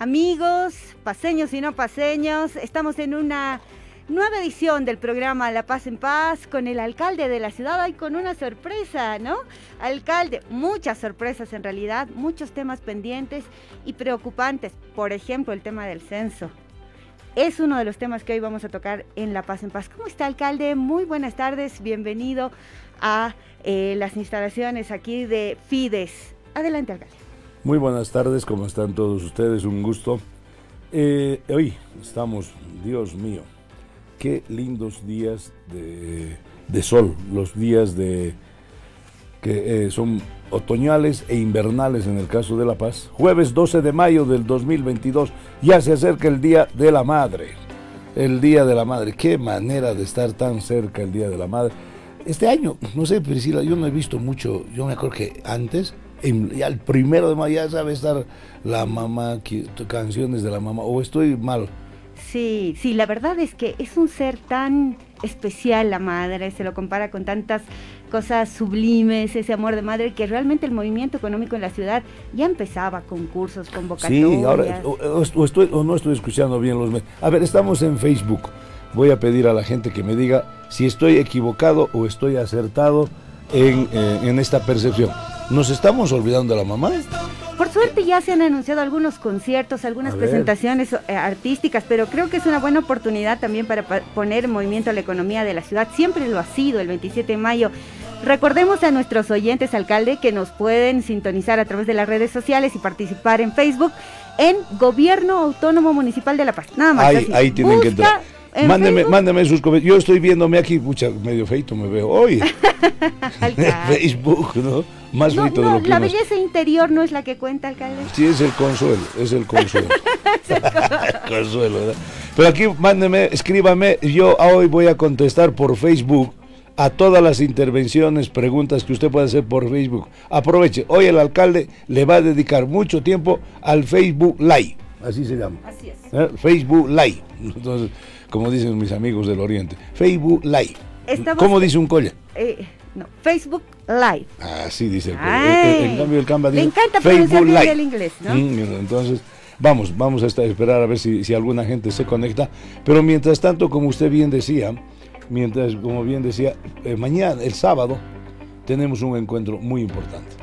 Amigos, paseños y no paseños, estamos en una nueva edición del programa La Paz en Paz con el alcalde de la ciudad y con una sorpresa, ¿no? Alcalde, muchas sorpresas en realidad, muchos temas pendientes y preocupantes, por ejemplo el tema del censo. Es uno de los temas que hoy vamos a tocar en La Paz en Paz. ¿Cómo está, alcalde? Muy buenas tardes, bienvenido a eh, las instalaciones aquí de Fides. Adelante, alcalde. Muy buenas tardes, ¿cómo están todos ustedes? Un gusto. Eh, hoy estamos, Dios mío, qué lindos días de, sol, los días de que eh, son otoñales e invernales en el caso de La Paz. Jueves 12 de mayo del 2022, ya se acerca el Día de la Madre. El Día de la Madre, qué manera de estar tan cerca el Día de la Madre. Este año, no sé, Priscila, yo no he visto mucho, yo me acuerdo que antes ya el primero de mayo ya sabe estar la mamá, canciones de la mamá, o estoy mal. Sí, sí, la verdad es que es un ser tan especial la madre, se lo compara con tantas cosas sublimes, ese amor de madre, que realmente el movimiento económico en la ciudad ya empezaba con cursos, convocatorias. Sí, ahora, o, estoy, o no estoy escuchando bien los medios. A ver, estamos en Facebook. Voy a pedir a la gente que me diga si estoy equivocado o estoy acertado en, eh, en esta percepción. ¿Nos estamos olvidando de la mamá? Por suerte ya se han anunciado algunos conciertos, algunas presentaciones eh, artísticas, pero creo que es una buena oportunidad también para poner en movimiento a la economía de la ciudad. Siempre lo ha sido el 27 de mayo. Recordemos a nuestros oyentes, alcalde, que nos pueden sintonizar a través de las redes sociales y participar en Facebook en Gobierno Autónomo Municipal de La Paz. Nada más. Ahí, ahí tienen que entrar. Mándeme, mándeme sus comentarios. Yo estoy viéndome aquí, pucha, medio feito me veo hoy. Facebook, ¿no? Más no, feito de lo que La belleza interior no es la que cuenta, alcalde. Sí, es el consuelo, es el consuelo. el consuelo, ¿verdad? Pero aquí mándeme, escríbame, yo hoy voy a contestar por Facebook a todas las intervenciones, preguntas que usted puede hacer por Facebook. Aproveche, hoy el alcalde le va a dedicar mucho tiempo al Facebook Live, así se llama. Así es. ¿Eh? Facebook Live. Entonces, como dicen mis amigos del Oriente. Facebook Live. ¿Cómo dice un colla? Eh, no, Facebook Live. Así dice el colla. En, cambio el Canva dice Me encanta Facebook Live. el inglés, ¿no? Mm, entonces, vamos, vamos a esperar a ver si, si alguna gente se conecta. Pero mientras tanto, como usted bien decía, mientras, como bien decía, eh, mañana, el sábado, tenemos un encuentro muy importante.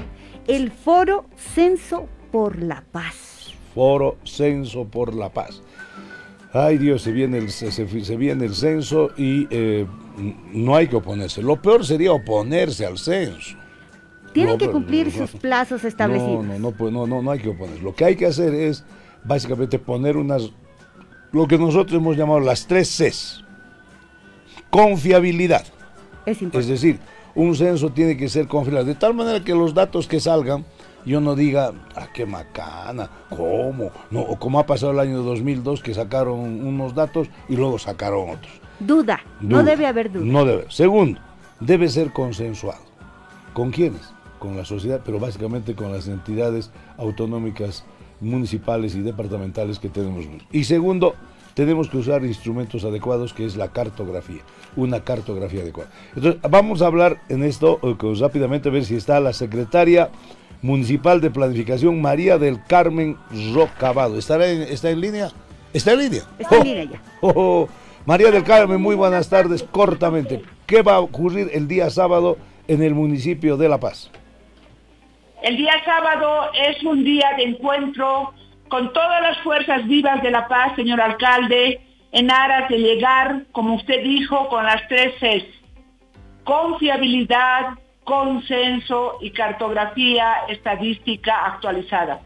El Foro Censo por la Paz. Foro Censo por la Paz. Ay Dios, se viene el, se, viene el censo y eh, no hay que oponerse. Lo peor sería oponerse al censo. Tienen que cumplir sus plazos establecidos. No, no, no, no, no hay que oponerse. Lo que hay que hacer es básicamente poner unas, lo que nosotros hemos llamado las tres Cs. Confiabilidad. Es, es decir, un censo tiene que ser confiable, de tal manera que los datos que salgan yo no diga, ah, qué macana, ¿cómo? No, o como ha pasado el año 2002 que sacaron unos datos y luego sacaron otros. Duda, no debe haber duda. No debe. Segundo, debe ser consensuado. ¿Con quiénes? Con la sociedad, pero básicamente con las entidades autonómicas, municipales y departamentales que tenemos. Y segundo, tenemos que usar instrumentos adecuados, que es la cartografía, una cartografía adecuada. Entonces, vamos a hablar en esto eh, rápidamente, a ver si está la secretaria Municipal de Planificación María del Carmen Rocabado. ¿Estará en, ¿Está en línea? ¿Está en línea? Está en línea ya. Oh, oh, oh. María del Carmen, muy buenas tardes. Cortamente, ¿qué va a ocurrir el día sábado en el municipio de La Paz? El día sábado es un día de encuentro con todas las fuerzas vivas de La Paz, señor alcalde, en aras de llegar, como usted dijo, con las tres Cs. Confiabilidad, consenso y cartografía estadística actualizada.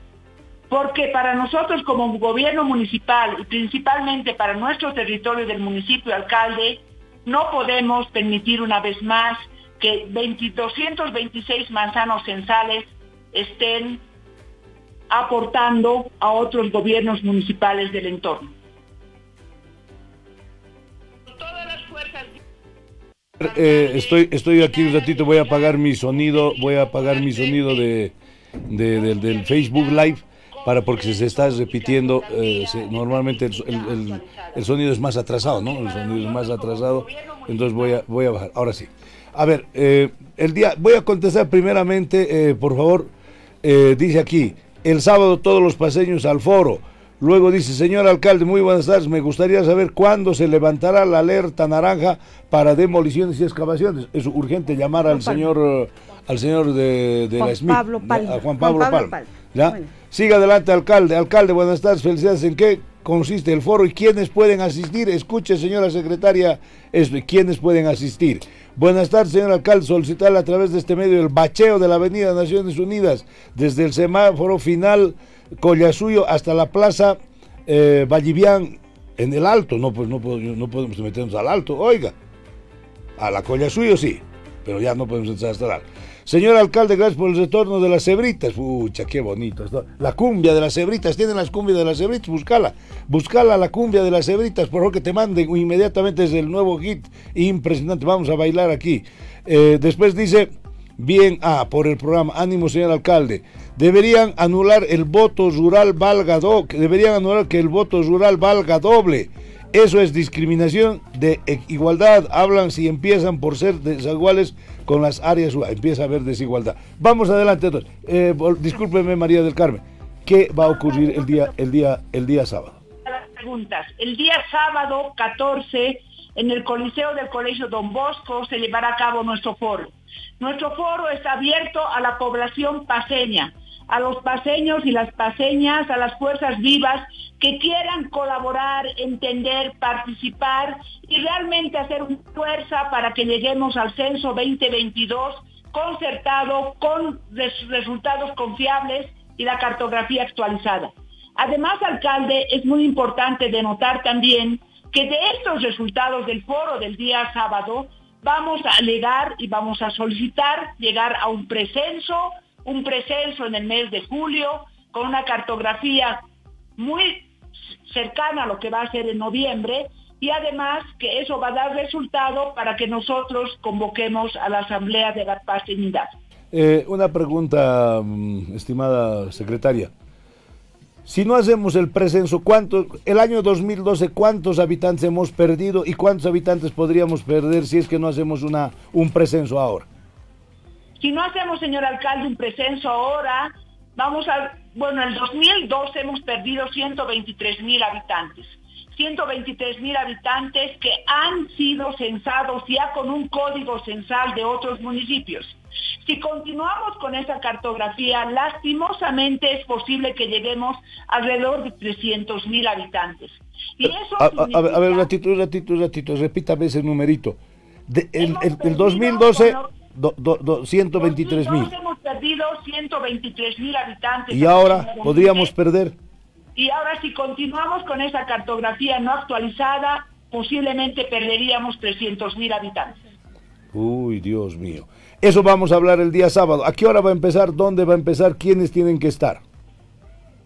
Porque para nosotros como gobierno municipal y principalmente para nuestro territorio del municipio alcalde, no podemos permitir una vez más que 226 manzanos censales estén aportando a otros gobiernos municipales del entorno. Eh, estoy, estoy aquí un ratito, voy a apagar mi sonido, voy a apagar mi sonido de, del Facebook Live para porque se está repitiendo, eh, normalmente el, sonido es más atrasado, ¿no? El sonido es más atrasado, entonces voy a, voy a bajar. Ahora sí. A ver, eh, el día, voy a contestar primeramente, por favor, dice aquí, el sábado todos los paseños al foro. Luego dice, señor alcalde, muy buenas tardes, me gustaría saber cuándo se levantará la alerta naranja para demoliciones y excavaciones. Es urgente llamar al señor al señor de, la Smith, a Juan Pablo, Palma. Siga adelante, alcalde. Alcalde, buenas tardes, felicidades. ¿En qué consiste el foro y quiénes pueden asistir? Escuche, señora secretaria, esto, ¿quiénes pueden asistir? Buenas tardes, señor alcalde. Solicitarle a través de este medio el bacheo de la Avenida Naciones Unidas, desde el semáforo final Collasuyo hasta la plaza eh, en el alto. No, pues no podemos meternos al alto, oiga. A la Collasuyo sí, pero ya no podemos entrar hasta el alto. Señor alcalde, gracias por el retorno de las cebritas. Pucha, qué bonito. La cumbia de las cebritas. Tienen las cumbias de las cebritas. Búscala. Búscala la cumbia de las cebritas. Por favor, que te manden inmediatamente desde el nuevo hit. Impresionante. Vamos a bailar aquí. Eh, después dice, bien, ah, por el programa. Ánimo, señor alcalde deberían anular el voto rural valga do, deberían anular que el voto rural valga doble. Eso es discriminación de igualdad. Hablan si empiezan por ser desiguales con las áreas, empieza a haber desigualdad. Vamos adelante entonces. Eh, discúlpeme María del Carmen. ¿Qué va a ocurrir el día, el día, el día sábado? preguntas. El día sábado 14 en el Coliseo del Colegio Don Bosco se llevará a cabo nuestro foro. Nuestro foro está abierto a la población paseña a los paseños y las paseñas, a las fuerzas vivas que quieran colaborar, entender, participar y realmente hacer una fuerza para que lleguemos al censo 2022 concertado con resultados confiables y la cartografía actualizada. Además, alcalde, es muy importante denotar también que de estos resultados del foro del día sábado vamos a alegar y vamos a solicitar llegar a un precenso un precenso en el mes de julio con una cartografía muy cercana a lo que va a ser en noviembre y además que eso va a dar resultado para que nosotros convoquemos a la Asamblea de la Paz y Unidad. Eh, una pregunta, mm, estimada secretaria. Si no hacemos el precenso, ¿cuántos, el año 2012, cuántos habitantes hemos perdido y cuántos habitantes podríamos perder si es que no hacemos una, un precenso ahora? Si no hacemos, señor alcalde, un precenso ahora, vamos a, bueno, en el 2012 hemos perdido 123 mil habitantes. 123 mil habitantes que han sido censados ya con un código censal de otros municipios. Si continuamos con esa cartografía, lastimosamente es posible que lleguemos alrededor de 300 mil habitantes. Y eso a, ver, un ratito, un ratito, un ratito, repítame ese numerito. De, el, el 2012 123 mil. Hemos perdido 123 mil habitantes. Y ahora podríamos perder. Y ahora si continuamos con esa cartografía no actualizada, posiblemente perderíamos 300 mil habitantes. Uy, Dios mío. Eso vamos a hablar el día sábado. ¿A qué hora va a empezar? ¿Dónde va a empezar? ¿Quiénes tienen que estar?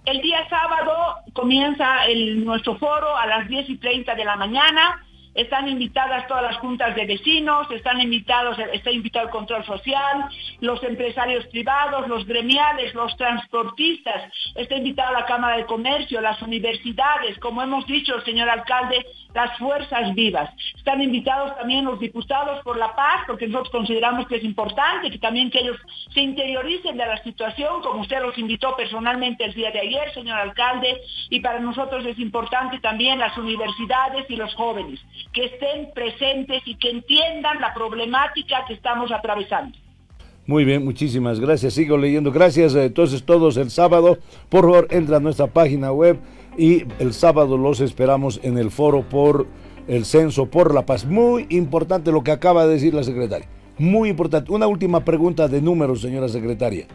El día sábado comienza el, nuestro foro a las 10 y 30 de la mañana están invitadas todas las juntas de vecinos, están invitados, está invitado el control social, los empresarios privados, los gremiales, los transportistas, está invitada la Cámara de Comercio, las universidades, como hemos dicho, señor alcalde, las fuerzas vivas. Están invitados también los diputados por la paz, porque nosotros consideramos que es importante que también que ellos se interioricen de la situación, como usted los invitó personalmente el día de ayer, señor alcalde, y para nosotros es importante también las universidades y los jóvenes que estén presentes y que entiendan la problemática que estamos atravesando. Muy bien, muchísimas gracias. Sigo leyendo. Gracias. Entonces todos el sábado, por favor, entra a nuestra página web y el sábado los esperamos en el foro por el censo por la paz. Muy importante lo que acaba de decir la secretaria. Muy importante. Una última pregunta de números, señora secretaria.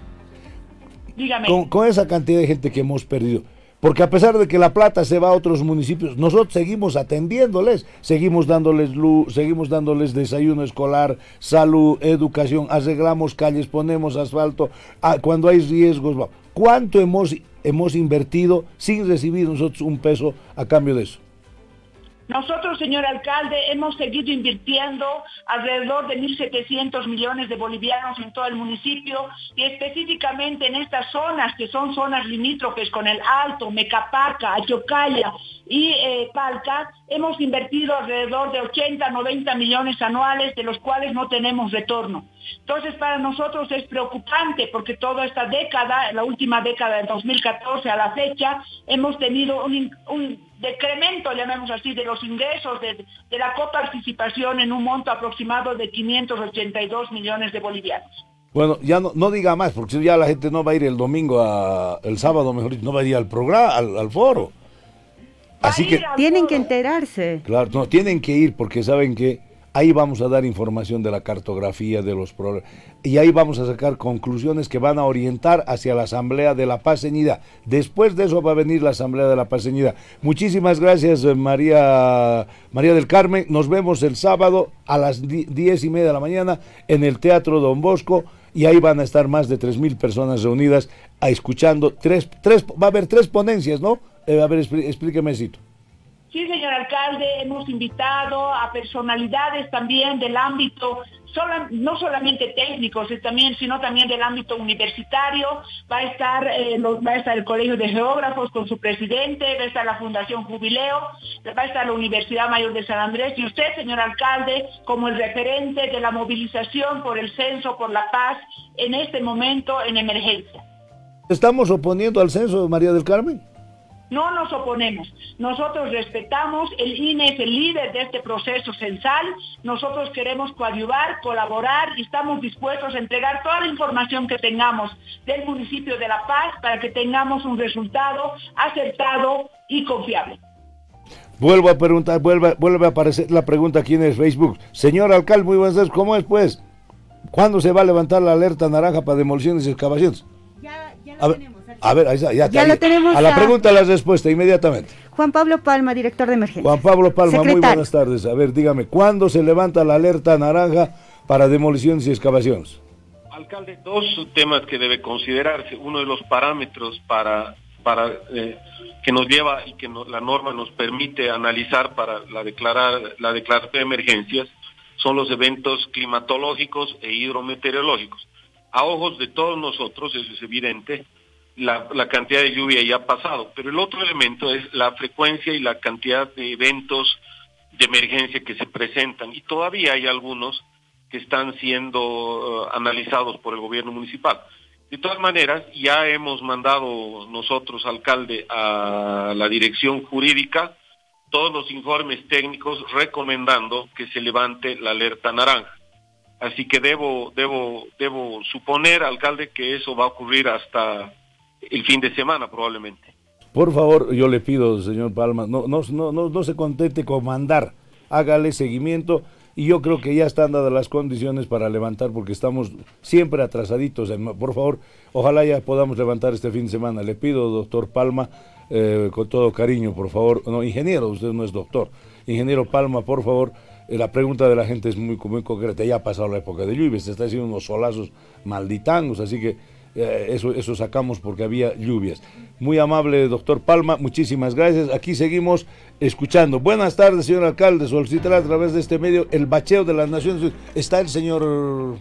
Dígame. con esa cantidad de gente que hemos perdido, porque a pesar de que la plata se va a otros municipios, nosotros seguimos atendiéndoles, seguimos dándoles luz, seguimos dándoles desayuno escolar, salud, educación, arreglamos calles, ponemos asfalto, ah, cuando hay riesgos. ¿Cuánto hemos, hemos invertido sin recibir nosotros un peso a cambio de eso? Nosotros, señor alcalde, hemos seguido invirtiendo alrededor de 1.700 millones de bolivianos en todo el municipio y específicamente en estas zonas que son zonas limítrofes con el Alto, Mecapaca, Achocaya y eh, Palca, hemos invertido alrededor de 80, 90 millones anuales, de los cuales no tenemos retorno. Entonces, para nosotros es preocupante porque toda esta década, la última década del 2014 a la fecha, hemos tenido un, decremento, llamemos así, de los ingresos de, la coparticipación en un monto aproximado de 582 millones de bolivianos. Bueno, ya no, no diga más, porque ya la gente no va a ir el domingo, a, el sábado, mejor dicho, no va a ir al programa, al foro. Así que tienen que enterarse. Claro, no, tienen que ir porque saben que ahí vamos a dar información de la cartografía de los problemas y ahí vamos a sacar conclusiones que van a orientar hacia la Asamblea de la Paz Ceñida. Después de eso va a venir la Asamblea de la Paz Ceñida. Muchísimas gracias eh, María, María del Carmen. Nos vemos el sábado a las diez y media de la mañana en el Teatro Don Bosco y ahí van a estar más de tres mil personas reunidas a escuchando tres, tres, va a haber tres ponencias, ¿no? Eh, a ver, explíqueme, Cito. Sí, señor alcalde, hemos invitado a personalidades también del ámbito, no solamente técnicos, sino también del ámbito universitario. Va a, estar, eh, va a estar el Colegio de Geógrafos con su presidente, va a estar la Fundación Jubileo, va a estar la Universidad Mayor de San Andrés y usted, señor alcalde, como el referente de la movilización por el censo, por la paz, en este momento en emergencia. ¿Estamos oponiendo al censo, María del Carmen? No nos oponemos. Nosotros respetamos, el INE es el líder de este proceso censal. Nosotros queremos coadyuvar, colaborar y estamos dispuestos a entregar toda la información que tengamos del municipio de La Paz para que tengamos un resultado acertado y confiable. Vuelvo a preguntar, vuelve, vuelve a aparecer la pregunta aquí en el Facebook. Señor alcalde, muy buenas tardes, ¿cómo es pues? ¿Cuándo se va a levantar la alerta naranja para demoliciones y excavaciones? Ya, ya lo tenemos. A ver, ya, ya lo tenemos. A la pregunta, la respuesta inmediatamente. Juan Pablo Palma, director de emergencia. Juan Pablo Palma, muy buenas tardes. A ver, dígame, ¿cuándo se levanta la alerta naranja para demoliciones y excavaciones? Alcalde, dos temas que debe considerarse. Uno de los parámetros para, para eh, que nos lleva y que la norma nos permite analizar para la, declarar, la declaración de emergencias son los eventos climatológicos e hidrometeorológicos. A ojos de todos nosotros, eso es evidente, la, cantidad de lluvia ya ha pasado, pero el otro elemento es la frecuencia y la cantidad de eventos de emergencia que se presentan y todavía hay algunos que están siendo uh, analizados por el gobierno municipal. De todas maneras, ya hemos mandado nosotros, alcalde, a la dirección jurídica todos los informes técnicos recomendando que se levante la alerta naranja. Así que debo, debo, debo suponer, alcalde, que eso va a ocurrir hasta el fin de semana probablemente. Por favor, yo le pido, señor Palma, no, no, no, no, se contente con mandar, hágale seguimiento y yo creo que ya están dadas las condiciones para levantar porque estamos siempre atrasaditos. Por favor, ojalá ya podamos levantar este fin de semana. Le pido, doctor Palma, eh, con todo cariño, por favor, no, ingeniero, usted no es doctor, ingeniero Palma, por favor, eh, la pregunta de la gente es muy, concreta, ya ha pasado la época de lluvia, se está haciendo unos solazos malditangos, así que eso, eso sacamos porque había lluvias. Muy amable, doctor Palma, muchísimas gracias. Aquí seguimos escuchando. Buenas tardes, señor alcalde. Solicitará a través de este medio el bacheo de las Naciones Unidas. ¿Está el señor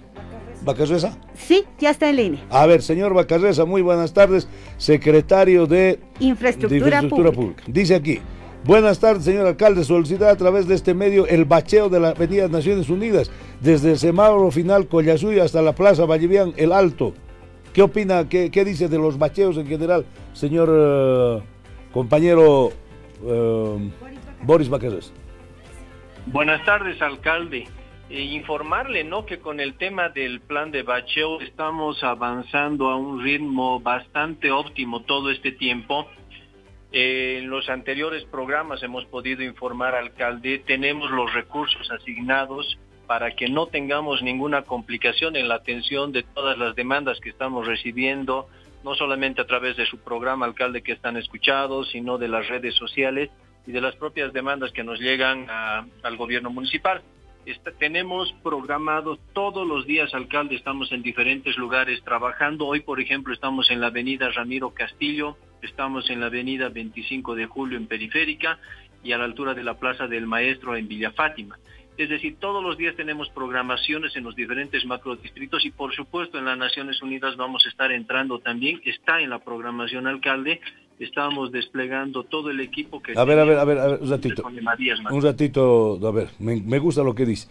Bacarreza? Sí, ya está en línea. A ver, señor Bacarreza, muy buenas tardes. Secretario de Infraestructura, Pública. Dice aquí. Buenas tardes, señor alcalde. Solicitar a través de este medio el bacheo de la Avenida Naciones Unidas, desde el semáforo final Collasuy hasta la Plaza Vallevián, El Alto. ¿Qué opina, qué, dice de los bacheos en general, señor eh, compañero eh, Boris Baqueres? Buenas tardes, alcalde. Eh, informarle ¿no? que con el tema del plan de bacheo estamos avanzando a un ritmo bastante óptimo todo este tiempo. en los anteriores programas hemos podido informar, alcalde, tenemos los recursos asignados para que no tengamos ninguna complicación en la atención de todas las demandas que estamos recibiendo, no solamente a través de su programa alcalde que están escuchados, sino de las redes sociales y de las propias demandas que nos llegan al gobierno municipal. tenemos programados todos los días, alcalde, estamos en diferentes lugares trabajando. Hoy, por ejemplo, estamos en la avenida Ramiro Castillo, estamos en la avenida 25 de Julio en Periférica y a la altura de la Plaza del Maestro en Villa Fátima. Es decir, todos los días tenemos programaciones en los diferentes macrodistritos y por supuesto en las Naciones Unidas vamos a estar entrando también, está en la programación alcalde, estamos desplegando todo el equipo que... A ver, a ver, a ver, a ver un ratito. Un ratito, a ver, me, me, gusta lo que dice.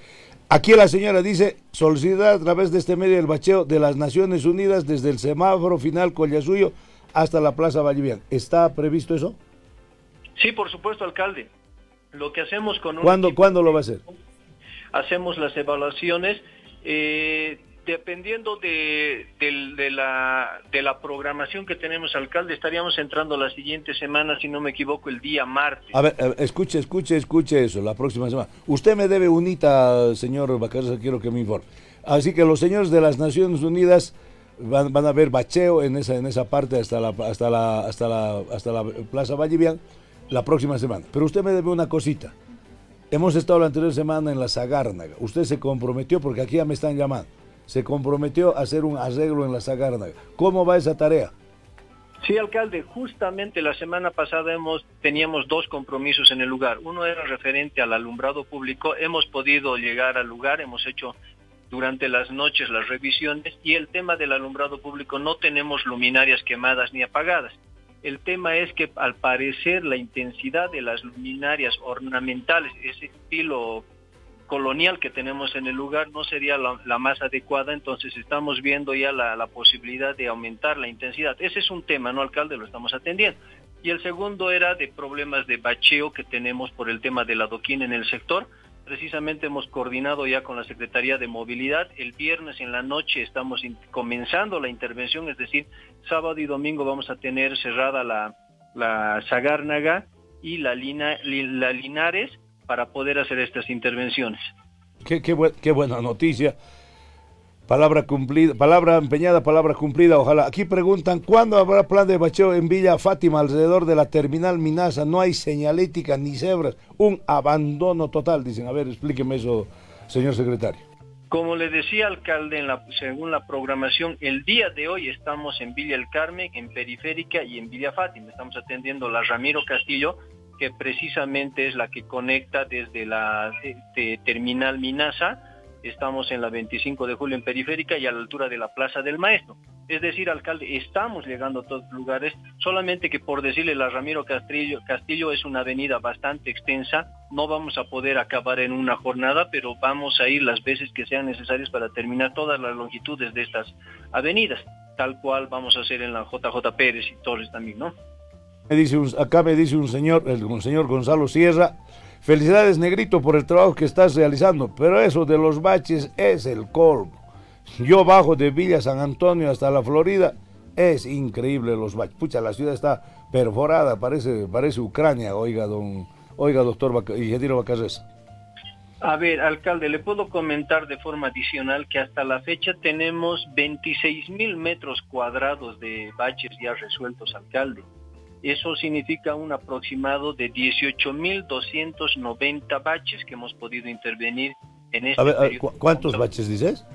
Aquí la señora dice, solicitar a través de este medio el bacheo de las Naciones Unidas desde el semáforo final Collasuyo hasta la Plaza Vallivian. ¿Está previsto eso? Sí, por supuesto, alcalde. Lo que hacemos con... Un ¿Cuándo, ¿Cuándo lo va a hacer? Hacemos las evaluaciones. Eh, dependiendo de, la, de la programación que tenemos, alcalde, estaríamos entrando la siguiente semana, si no me equivoco, el día martes. A ver, escuche, escuche, escuche eso, la próxima semana. Usted me debe unita, señor Bacarza, quiero que me informe. Así que los señores de las Naciones Unidas van, a ver bacheo en esa, en esa parte hasta la, hasta la, hasta la, hasta la Plaza Vallivian la próxima semana. Pero usted me debe una cosita. Hemos estado la anterior semana en la Zagárnaga. Usted se comprometió, porque aquí ya me están llamando, se comprometió a hacer un arreglo en la Zagárnaga. ¿Cómo va esa tarea? Sí, alcalde, justamente la semana pasada hemos, teníamos dos compromisos en el lugar. Uno era referente al alumbrado público. Hemos podido llegar al lugar, hemos hecho durante las noches las revisiones y el tema del alumbrado público no tenemos luminarias quemadas ni apagadas. El tema es que al parecer la intensidad de las luminarias ornamentales, ese estilo colonial que tenemos en el lugar no sería la, más adecuada, entonces estamos viendo ya la, posibilidad de aumentar la intensidad. Ese es un tema, ¿no, alcalde? Lo estamos atendiendo. Y el segundo era de problemas de bacheo que tenemos por el tema del adoquín en el sector. Precisamente hemos coordinado ya con la Secretaría de Movilidad. El viernes en la noche estamos comenzando la intervención, es decir, sábado y domingo vamos a tener cerrada la, la y la, la Linares para poder hacer estas intervenciones. Qué, qué, qué buena noticia. Palabra cumplida, palabra empeñada, palabra cumplida, ojalá. Aquí preguntan, ¿cuándo habrá plan de bacheo en Villa Fátima alrededor de la terminal Minasa? No hay señalética ni cebras, un abandono total, dicen. A ver, explíqueme eso, señor secretario. Como le decía alcalde, en la, según la programación, el día de hoy estamos en Villa El Carmen, en Periférica y en Villa Fátima. Estamos atendiendo la Ramiro Castillo, que precisamente es la que conecta desde la terminal Minasa estamos en la 25 de julio en Periférica y a la altura de la Plaza del Maestro. Es decir, alcalde, estamos llegando a todos los lugares, solamente que por decirle la Ramiro Castillo, Castillo es una avenida bastante extensa, no vamos a poder acabar en una jornada, pero vamos a ir las veces que sean necesarias para terminar todas las longitudes de estas avenidas, tal cual vamos a hacer en la JJ Pérez y Torres también, ¿no? Me dice acá me dice un señor, el señor Gonzalo Sierra, Felicidades, Negrito, por el trabajo que estás realizando, pero eso de los baches es el colmo. Yo bajo de Villa San Antonio hasta la Florida, es increíble los baches. Pucha, la ciudad está perforada, parece, parece Ucrania, oiga, don, oiga, doctor ingeniero Bacarres. A ver, alcalde, le puedo comentar de forma adicional que hasta la fecha tenemos 26 mil metros cuadrados de baches ya resueltos, alcalde. Eso significa un aproximado de 18.290 baches que hemos podido intervenir en este a ver, ¿Cuántos baches dices?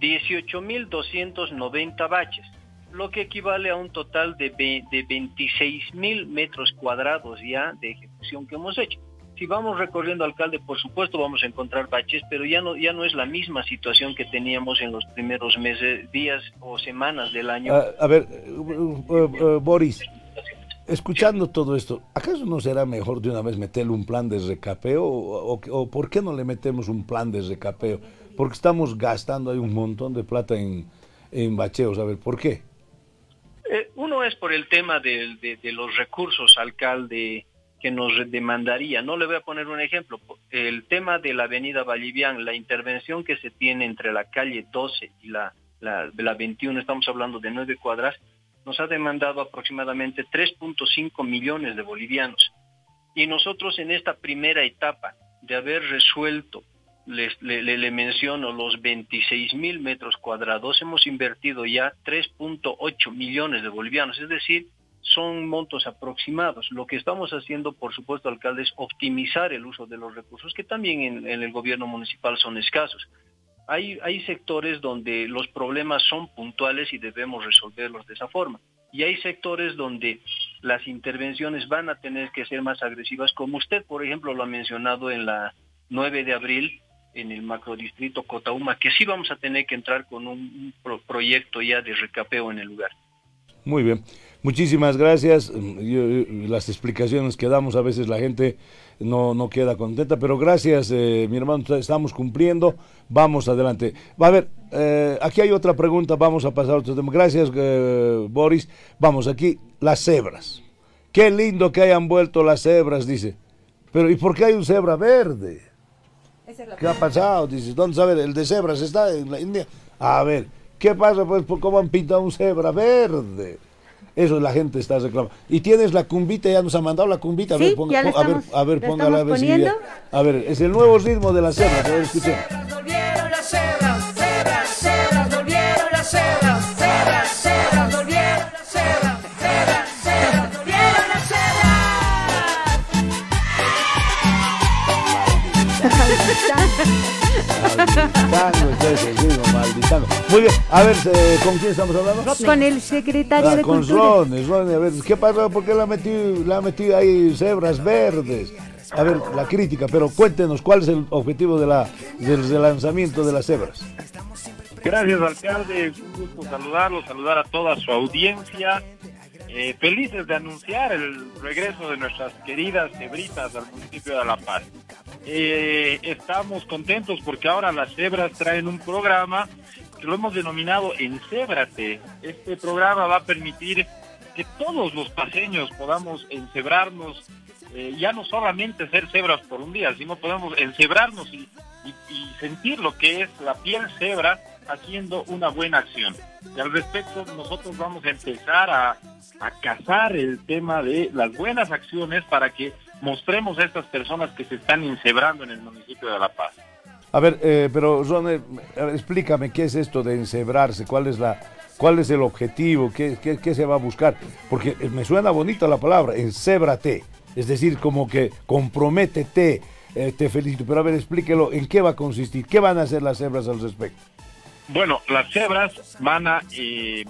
18.290 baches, lo que equivale a un total de, de 26.000 metros cuadrados ya de ejecución que hemos hecho. Si vamos recorriendo, alcalde, por supuesto vamos a encontrar baches, pero ya no, ya no es la misma situación que teníamos en los primeros meses, días o semanas del año. Ah, a ver, eh, eh, eh, Boris, Escuchando todo esto, ¿acaso no será mejor de una vez meterle un plan de recapeo? O, por qué no le metemos un plan de recapeo? Porque estamos gastando ahí un montón de plata en, en bacheos. A ver, ¿por qué? Eh, uno es por el tema de, los recursos, alcalde, que nos demandaría. No le voy a poner un ejemplo. El tema de la avenida Vallivian, la intervención que se tiene entre la calle 12 y la, la, la 21, estamos hablando de nueve cuadras, nos ha demandado aproximadamente 3.5 millones de bolivianos. Y nosotros en esta primera etapa de haber resuelto, le, le, menciono, los 26 mil metros cuadrados, hemos invertido ya 3.8 millones de bolivianos, es decir, son montos aproximados. Lo que estamos haciendo, por supuesto, alcalde, es optimizar el uso de los recursos, que también en, en el gobierno municipal son escasos. Hay, sectores donde los problemas son puntuales y debemos resolverlos de esa forma. Y hay sectores donde las intervenciones van a tener que ser más agresivas, como usted, por ejemplo, lo ha mencionado en la 9 de abril, en el macrodistrito Cotauma, que sí vamos a tener que entrar con un, proyecto ya de recapeo en el lugar. Muy bien, muchísimas gracias. las explicaciones que damos a veces la gente no, no queda contenta, pero gracias, eh, mi hermano, estamos cumpliendo, vamos adelante. Va a ver, eh, aquí hay otra pregunta, vamos a pasar a otro tema. Gracias, eh, Boris. Vamos, aquí, las cebras. Qué lindo que hayan vuelto las cebras, dice. Pero ¿y por qué hay un cebra verde? ¿Qué ha pasado? Dice, ¿dónde sabe? El de cebras está en la India. A ver, ¿qué pasa? Pues, ¿cómo han pintado un cebra verde? Eso la gente está reclamando. Y tienes la cumbita, ya nos ha mandado la cumbita. A ver, ponga, a ver, a ver póngala a ver si A ver, es el nuevo ritmo de la. A ver, escuchen. volvieron volvieron volvieron volvieron las Muy bien, a ver, eh, ¿con quién estamos hablando? Con el secretario ah, de con Cultura. Con Ronnie, a ver, ¿qué pasó? ¿Por qué le ha metido, ha metido ahí cebras verdes? A ver, la crítica, pero cuéntenos, ¿cuál es el objetivo de la, del lanzamiento de las cebras? Gracias, alcalde. Un gusto saludarlo, saludar a toda su audiencia. Eh, felices de anunciar el regreso de nuestras queridas cebritas al municipio de La Paz. Eh, estamos contentos porque ahora las cebras traen un programa que lo hemos denominado Encébrate. Este programa va a permitir que todos los paseños podamos encebrarnos, eh, ya no solamente ser cebras por un día, sino podemos encebrarnos y, sentir lo que es la piel cebra haciendo una buena acción. Y al respecto, nosotros vamos a empezar a, a cazar el tema de las buenas acciones para que mostremos a estas personas que se están encebrando en el municipio de La Paz. A ver, eh, pero Ron, explícame qué es esto de encebrarse, cuál es la, cuál es el objetivo, qué, qué, se va a buscar, porque me suena bonita la palabra, encébrate, es decir, como que comprométete, eh, te felicito, pero a ver, explíquelo, ¿en qué va a consistir? ¿Qué van a hacer las cebras al respecto? Bueno, las cebras van a eh,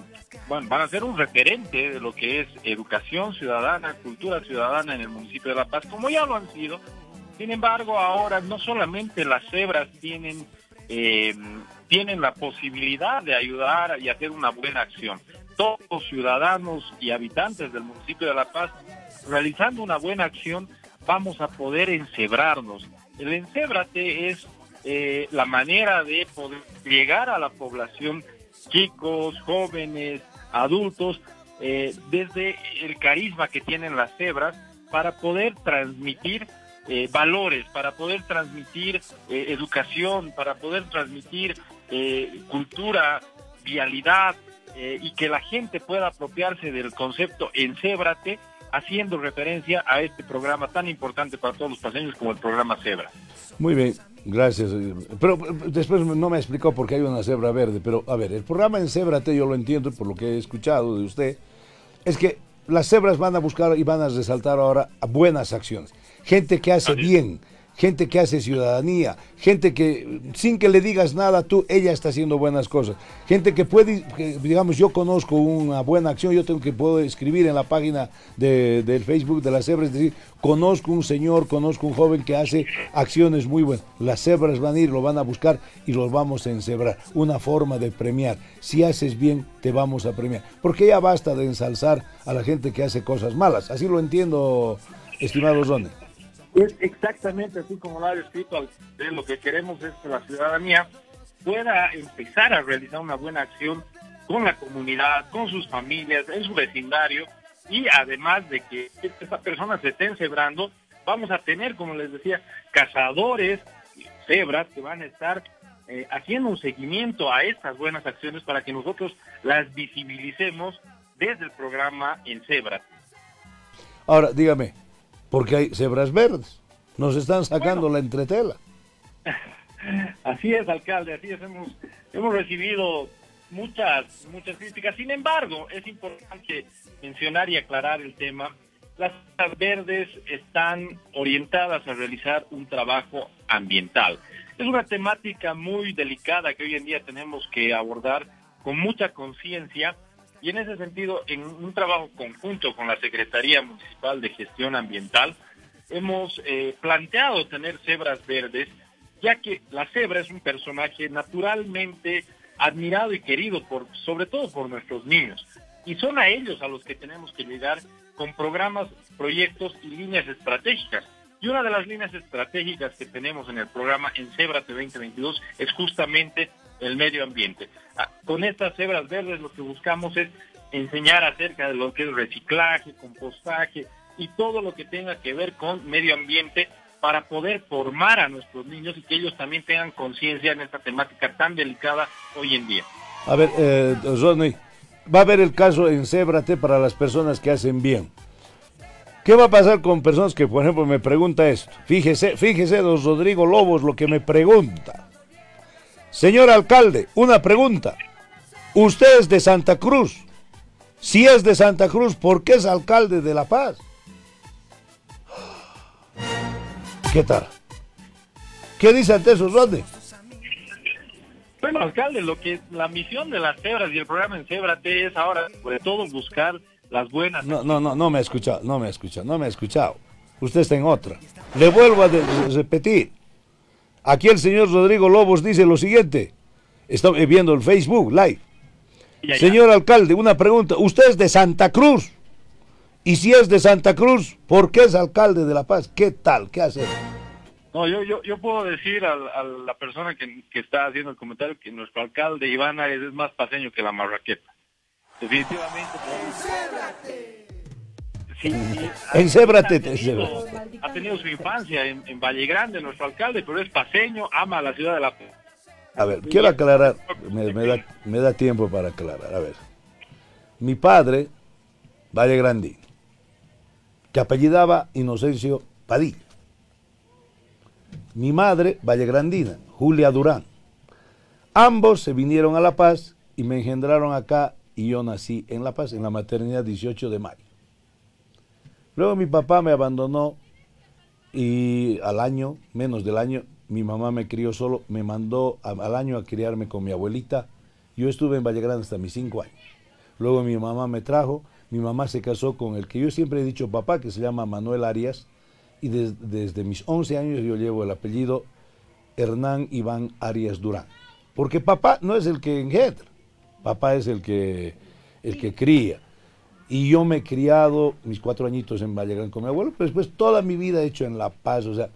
bueno, van a ser un referente de lo que es educación ciudadana, cultura ciudadana en el municipio de La Paz, como ya lo han sido. Sin embargo, ahora no solamente las cebras tienen, eh, tienen la posibilidad de ayudar y hacer una buena acción. Todos los ciudadanos y habitantes del municipio de La Paz, realizando una buena acción, vamos a poder encebrarnos. El encébrate es eh, la manera de poder llegar a la población chicos, jóvenes, adultos, eh, desde el carisma que tienen las cebras para poder transmitir eh, valores, para poder transmitir eh, educación, para poder transmitir cultura, vialidad y que la gente pueda apropiarse del concepto encébrate haciendo referencia a este programa tan importante para todos los paseños como el programa Cebra. Muy bien, Gracias. Pero después no me explicó por qué hay una cebra verde. Pero a ver, el programa en Cébrate, yo lo entiendo por lo que he escuchado de usted, es que las cebras van a buscar y van a resaltar ahora buenas acciones. Gente que hace bien, gente que hace ciudadanía, gente que sin que le digas nada tú, ella está haciendo buenas cosas. Gente que puede, digamos, yo conozco una buena acción, yo tengo que puedo escribir en la página de, del Facebook de las cebras, decir, conozco un señor, conozco un joven que hace acciones muy buenas. Las cebras van a ir, lo van a buscar y los vamos a encebrar. Una forma de premiar. Si haces bien, te vamos a premiar. Porque ya basta de ensalzar a la gente que hace cosas malas. Así lo entiendo, estimado Zone. Es exactamente así como lo ha descrito. Lo que queremos es que la ciudadanía pueda empezar a realizar una buena acción con la comunidad, con sus familias, en su vecindario y además de que estas personas se estén cebrando, vamos a tener, como les decía, cazadores, cebras que van a estar eh, haciendo un seguimiento a estas buenas acciones para que nosotros las visibilicemos desde el programa en Cebra. Ahora, dígame, porque hay cebras verdes. Nos están sacando la entretela. Así es, alcalde, así es. Hemos, hemos recibido muchas, muchas críticas. Sin embargo, es importante mencionar y aclarar el tema. Las cebras verdes están orientadas a realizar un trabajo ambiental. Es una temática muy delicada que hoy en día tenemos que abordar con mucha conciencia Y en ese sentido, en un trabajo conjunto con la Secretaría Municipal de Gestión Ambiental, hemos eh, planteado tener cebras verdes, ya que la cebra es un personaje naturalmente admirado y querido por, sobre todo por nuestros niños. Y son a ellos a los que tenemos que llegar con programas, proyectos y líneas estratégicas. Y una de las líneas estratégicas que tenemos en el programa En Cebrate 2022 es justamente el medio ambiente. Ah, con estas cebras verdes lo que buscamos es enseñar acerca de lo que es reciclaje, compostaje y todo lo que tenga que ver con medio ambiente para poder formar a nuestros niños y que ellos también tengan conciencia en esta temática tan delicada hoy en día. A ver, eh, Rodney, va a haber el caso en Cebrate para las personas que hacen bien. ¿Qué va a pasar con personas que, por ejemplo, me pregunta esto? Fíjese, fíjese, don Rodrigo Lobos, lo que me pregunta. Señor alcalde, una pregunta. Usted es de Santa Cruz. Si es de Santa Cruz, ¿por qué es alcalde de La Paz? ¿Qué tal? ¿Qué dice ante eso, Rodney? Bueno, alcalde, lo que la misión de las cebras y el programa en Cebrate es ahora, sobre todo, buscar las buenas. No, no, no, no me ha escuchado, no me ha escuchado, no me ha escuchado. Usted está en otra. Le vuelvo a repetir. Aquí el señor Rodrigo Lobos dice lo siguiente. Está viendo el Facebook Live. Ya, ya. Señor alcalde, una pregunta. Usted es de Santa Cruz. Y si es de Santa Cruz, ¿por qué es alcalde de La Paz? ¿Qué tal? ¿Qué hace? No, yo, yo, yo puedo decir a, la persona que, que está haciendo el comentario que nuestro alcalde Iván Arias es más paseño que la marraqueta. Definitivamente. Encébrate, ha tenido, encébrate. ha tenido su infancia en, en Valle Grande, nuestro alcalde, pero es paseño, ama a la ciudad de La Paz. A ver, quiero aclarar, me, me da, me da tiempo para aclarar. A ver, mi padre, Valle Grandín, que apellidaba Inocencio Padilla. Mi madre, Valle Grandina, Julia Durán. Ambos se vinieron a La Paz y me engendraron acá y yo nací en La Paz, en la maternidad 18 de mayo. Luego mi papá me abandonó y al año, menos del año, mi mamá me crió solo, me mandó al año a criarme con mi abuelita. Yo estuve en Valle Grande hasta mis cinco años. Luego mi mamá me trajo, mi mamá se casó con el que yo siempre he dicho papá, que se llama Manuel Arias, y des- desde mis 11 años yo llevo el apellido Hernán Iván Arias Durán. Porque papá no es el que engendra, papá es el que, el que cría. Y yo me he criado mis cuatro añitos en Valle Grande con mi abuelo, pero después toda mi vida he hecho en La Paz, o sea,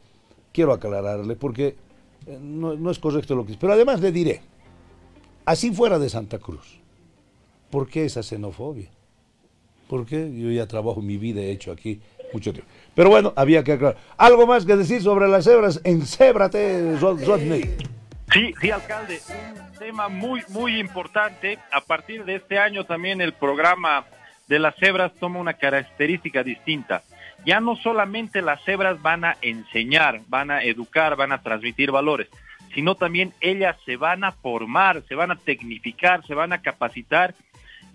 quiero aclararle porque eh, no, no es correcto lo que dice. Pero además le diré, así fuera de Santa Cruz, ¿por qué esa xenofobia? Porque yo ya trabajo mi vida, he hecho aquí mucho tiempo. Pero bueno, había que aclarar. ¿Algo más que decir sobre las cebras? Encébrate, Rod- Rodney. Sí, sí, alcalde, un tema muy, muy importante. A partir de este año también el programa de las cebras toma una característica distinta. Ya no solamente las cebras van a enseñar, van a educar, van a transmitir valores, sino también ellas se van a formar, se van a tecnificar, se van a capacitar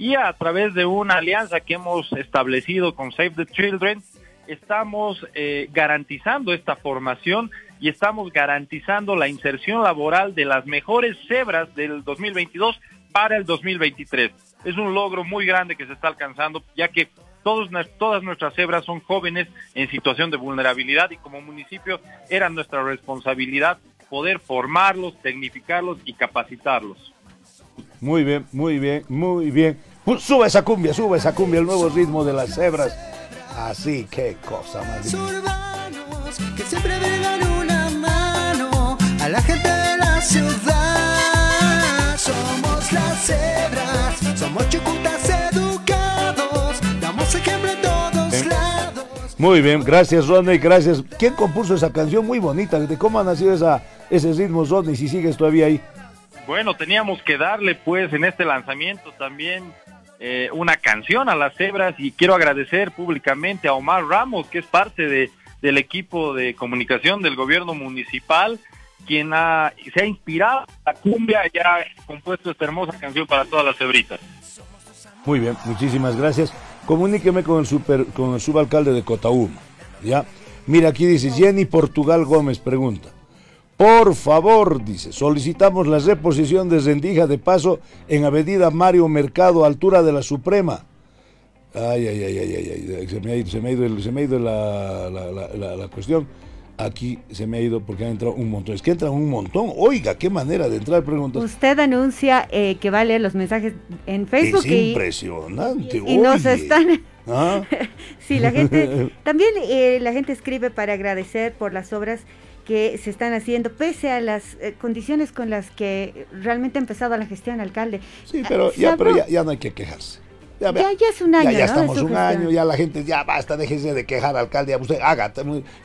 y a través de una alianza que hemos establecido con Save the Children, estamos eh, garantizando esta formación y estamos garantizando la inserción laboral de las mejores cebras del 2022 para el 2023. Es un logro muy grande que se está alcanzando, ya que todos, todas nuestras cebras son jóvenes en situación de vulnerabilidad y como municipio era nuestra responsabilidad poder formarlos, tecnificarlos y capacitarlos. Muy bien, muy bien, muy bien. Pu- Suba esa cumbia, suba esa cumbia, el nuevo ritmo de las cebras. Así, qué cosa más. urbanos que siempre brindan una mano a la gente de la ciudad. Somos las cebras, somos chucutas educados, damos ejemplo en todos lados. Muy bien, gracias Rodney, gracias. ¿Quién compuso esa canción muy bonita? ¿De cómo ha nacido esa, ese ritmo, Rodney, si sigues todavía ahí? Bueno, teníamos que darle pues en este lanzamiento también eh, una canción a las cebras y quiero agradecer públicamente a Omar Ramos, que es parte de, del equipo de comunicación del gobierno municipal, quien ha, se ha inspirado la cumbia y ha compuesto esta hermosa canción para todas las cebritas. Muy bien, muchísimas gracias. Comuníqueme con el super, con el subalcalde de Cotaúma. ¿Ya? Mira, aquí dice Jenny Portugal Gómez pregunta. Por favor, dice, solicitamos la reposición de rendija de paso en Avenida Mario Mercado, altura de la Suprema. Ay, ay, ay, ay, ay, ay, se me ha ido, se me ha ido, se la- la- la- la cuestión. Aquí se me ha ido porque han entrado un montón. Es que entran un montón. Oiga, qué manera de entrar preguntas. Usted anuncia eh, que va a leer los mensajes en Facebook es y, impresionante. y nos oye. están... ¿Ah? Sí, la gente... también eh, la gente escribe para agradecer por las obras que se están haciendo, pese a las eh, condiciones con las que realmente ha empezado la gestión, alcalde. Sí, pero, Ah, ya, pero ya, ya no hay que quejarse. Ya, Ya- ya es un año, Ya, ya ¿no? estamos un año, ya la gente, ya basta, déjese de quejar, alcalde, usted haga.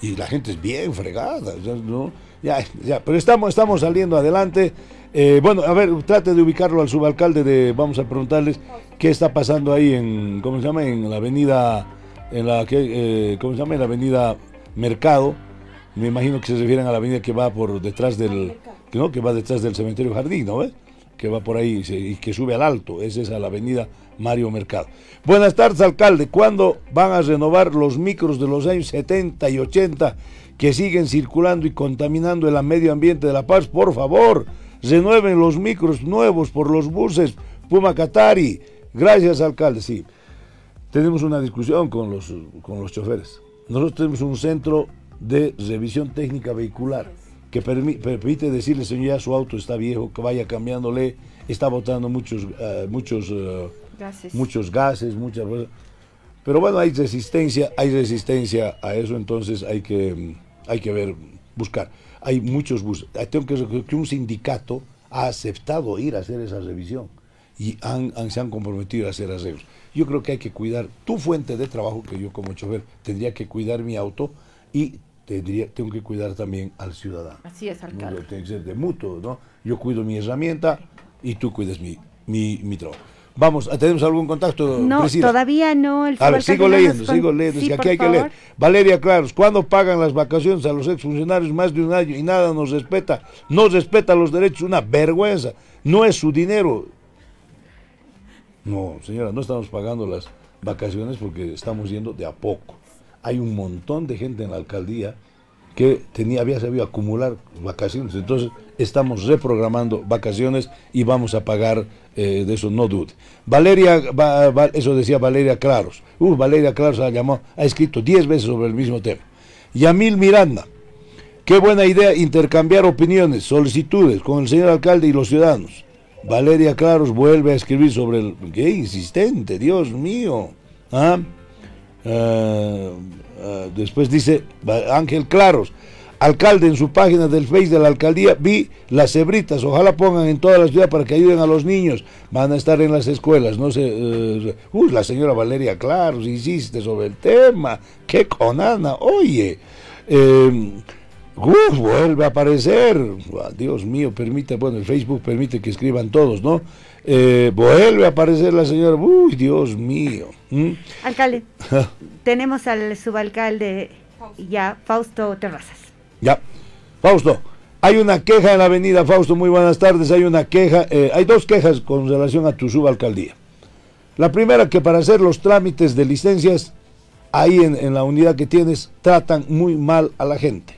Y la gente es bien fregada, ¿no? Ya, ya, pero estamos, estamos saliendo adelante. Eh, bueno, a ver, trate de ubicarlo al subalcalde de, vamos a preguntarles qué está pasando ahí en, ¿cómo se llama? En la avenida, en la que, eh, ¿cómo se llama? En la avenida Mercado. Me imagino que se refieren a la avenida que va por detrás del, no, que va detrás del cementerio Jardín, ¿no ves? Que va por ahí se- y que sube al alto. Esa es a la avenida Mario Mercado. Buenas tardes, alcalde. ¿Cuándo van a renovar los micros de los años 70 y 80 que siguen circulando y contaminando el medio ambiente de La Paz? Por favor, renueven los micros nuevos por los buses Puma Catari. Gracias, alcalde. Sí, tenemos una discusión con los, con los choferes. Nosotros tenemos un centro de revisión técnica vehicular que permi- permite decirle, señor, ya su auto está viejo, que vaya cambiándole, está botando muchos, eh, muchos, eh, Muchos gases, muchas cosas. Pero bueno, hay resistencia, hay resistencia a eso, entonces hay que, mm, hay que ver, buscar. Hay muchos buses. Ah, Tengo que que un sindicato ha aceptado ir a hacer esa revisión y han, han- se han comprometido a hacer arreglos. Yo creo que hay que cuidar tu fuente de trabajo, que yo como chofer tendría que cuidar mi auto y tendría, tengo que cuidar también al ciudadano. Así es, No, alcalde. tiene que ser de mutuo, ¿no? Yo cuido mi herramienta y tú cuidas mi, mi, mi trabajo. Vamos, ¿tenemos algún contacto, No, Priscila? todavía no. El A ver, sigo leyendo, con- sigo leyendo, Sí, es que aquí hay que leer. Valeria Claros, ¿cuándo pagan las vacaciones a los exfuncionarios más de un año y nada nos respeta? No respeta los derechos, una vergüenza. No es su dinero. No, señora, no estamos pagando las vacaciones porque estamos yendo de a poco. Hay un montón de gente en la alcaldía que tenía, había sabido acumular vacaciones. Entonces estamos reprogramando vacaciones y vamos a pagar eh, de eso, no dude. Valeria, va- va- eso decía Valeria Claros. Uh, Valeria Claros ha, llamado, ha escrito 10 veces sobre el mismo tema. Yamil Miranda, qué buena idea intercambiar opiniones, solicitudes con el señor alcalde y los ciudadanos. Valeria Claros vuelve a escribir sobre el... ¡Qué insistente, Dios mío! ¿Ah? Ah, después dice Ángel Claros, alcalde en su página del Face de la alcaldía, vi las cebritas, ojalá pongan en toda la ciudad para que ayuden a los niños, van a estar en las escuelas, no sé, uy, la señora Valeria Claros insiste sobre el tema, qué conana, oye, eh, vuelve a aparecer, Ah, Dios mío, permite, bueno, el Facebook permite que escriban todos, ¿no? Vuelve a aparecer la señora, uy, Dios mío. ¿Mm? Alcalde, tenemos al subalcalde ya, Fausto Terrazas. Ya. Fausto, hay una queja en la avenida Fausto, muy buenas tardes. Hay una queja, eh, hay dos quejas con relación a tu subalcaldía. La primera, que para hacer los trámites de licencias, ahí en, en la unidad que tienes, tratan muy mal a la gente.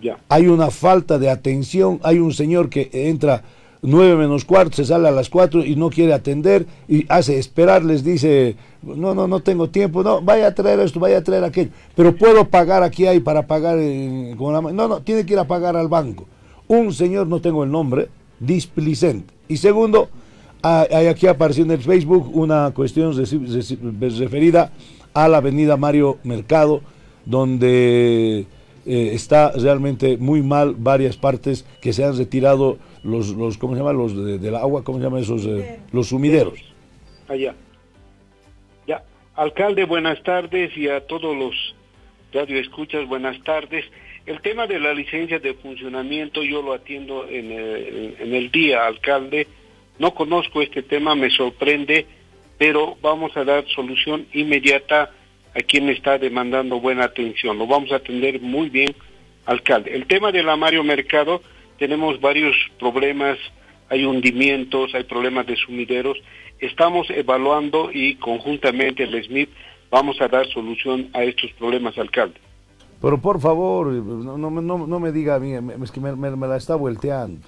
Ya. Hay una falta de atención, hay un señor que entra nueve menos cuarto, se sale a las cuatro y no quiere atender y hace esperar, les dice, no, no, no tengo tiempo, no, vaya a traer esto, vaya a traer aquello, pero puedo pagar aquí hay para pagar con la ma-". no, no, tiene que ir a pagar al banco. Un señor, no tengo el nombre, displicente. Y segundo, hay aquí apareció en el Facebook una cuestión referida a la avenida Mario Mercado, donde eh, está realmente muy mal varias partes que se han retirado los, los ¿cómo se llama? Los de- del agua, ¿cómo se llaman esos? eh, los sumideros. Allá. Ya. Alcalde, buenas tardes y a todos los radioescuchas, buenas tardes. El tema de la licencia de funcionamiento yo lo atiendo en el, en el día, alcalde. No conozco este tema, me sorprende, pero vamos a dar solución inmediata a quien está demandando buena atención. Lo vamos a atender muy bien, alcalde. El tema de la Mario Mercado, tenemos varios problemas, hay hundimientos, hay problemas de sumideros. Estamos evaluando y conjuntamente el SMIP vamos a dar solución a estos problemas, alcalde. Pero por favor, no, me diga a mí, es que me, la está volteando.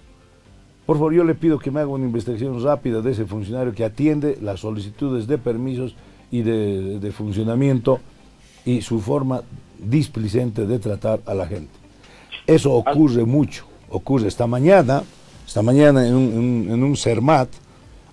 Por favor, yo le pido que me haga una investigación rápida de ese funcionario que atiende las solicitudes de permisos y de funcionamiento y su forma displicente de tratar a la gente. Eso ocurre mucho, ocurre esta mañana, esta mañana en un, en, un CERMAT,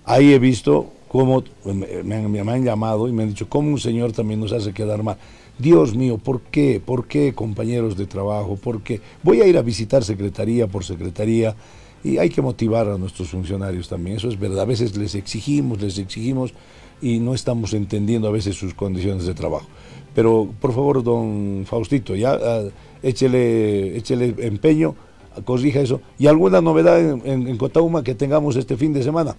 ahí he visto cómo me, han llamado y me han dicho cómo un señor también nos hace quedar mal. Dios mío, ¿por qué? ¿Por qué compañeros de trabajo? ¿Por qué? Voy a ir a visitar secretaría por secretaría y hay que motivar a nuestros funcionarios también, eso es verdad. A veces les exigimos, les exigimos y no estamos entendiendo a veces sus condiciones de trabajo. Pero por favor, don Faustito, ya uh, échele, échele empeño, corrija eso. ¿Y alguna novedad en, en, Cotauma que tengamos este fin de semana?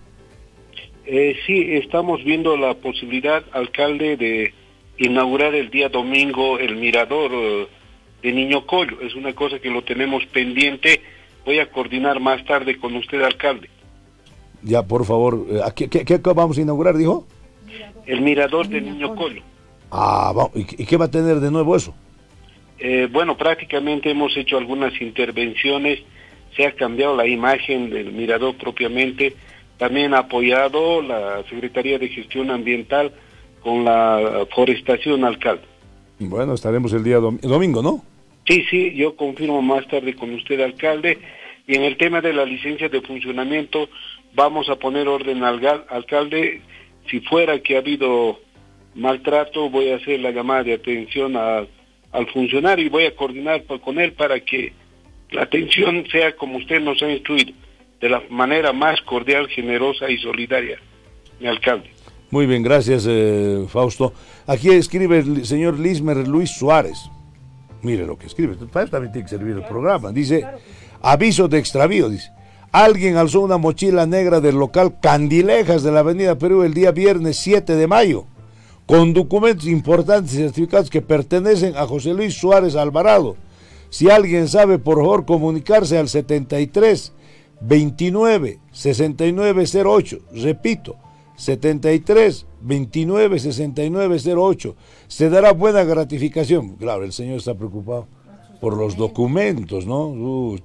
Eh, sí, estamos viendo la posibilidad, alcalde, de inaugurar el día domingo el mirador uh, de Niño Collo. Es una cosa que lo tenemos pendiente. Voy a coordinar más tarde con usted, alcalde. Ya, por favor, eh, ¿qué, qué, qué vamos a inaugurar, dijo? El mirador de Niño Collo. Ah, ¿y qué va a tener de nuevo eso? Eh, bueno, prácticamente hemos hecho algunas intervenciones, se ha cambiado la imagen del mirador propiamente, también ha apoyado la Secretaría de Gestión Ambiental con la forestación alcalde. Bueno, estaremos el día domingo, ¿no? Sí, sí, yo confirmo más tarde con usted, alcalde. Y en el tema de la licencia de funcionamiento, vamos a poner orden al alcalde. Si fuera que ha habido maltrato, voy a hacer la llamada de atención al funcionario y voy a coordinar con él para que la atención sea como usted nos ha instruido, de la manera más cordial, generosa y solidaria, mi alcalde. Muy bien, gracias eh, Fausto. Aquí escribe el señor Lismer Luis Suárez. Mire lo que escribe, para también tiene que servir el programa. Dice, aviso de extravío, dice. Alguien alzó una mochila negra del local Candilejas de la Avenida Perú el día viernes 7 de mayo con documentos importantes y certificados que pertenecen a José Luis Suárez Alvarado. Si alguien sabe, por favor, comunicarse al 73 29 69 08. Repito, 73 29 69 08. Se dará buena gratificación. Claro, el señor está preocupado por los documentos, ¿no? Uh,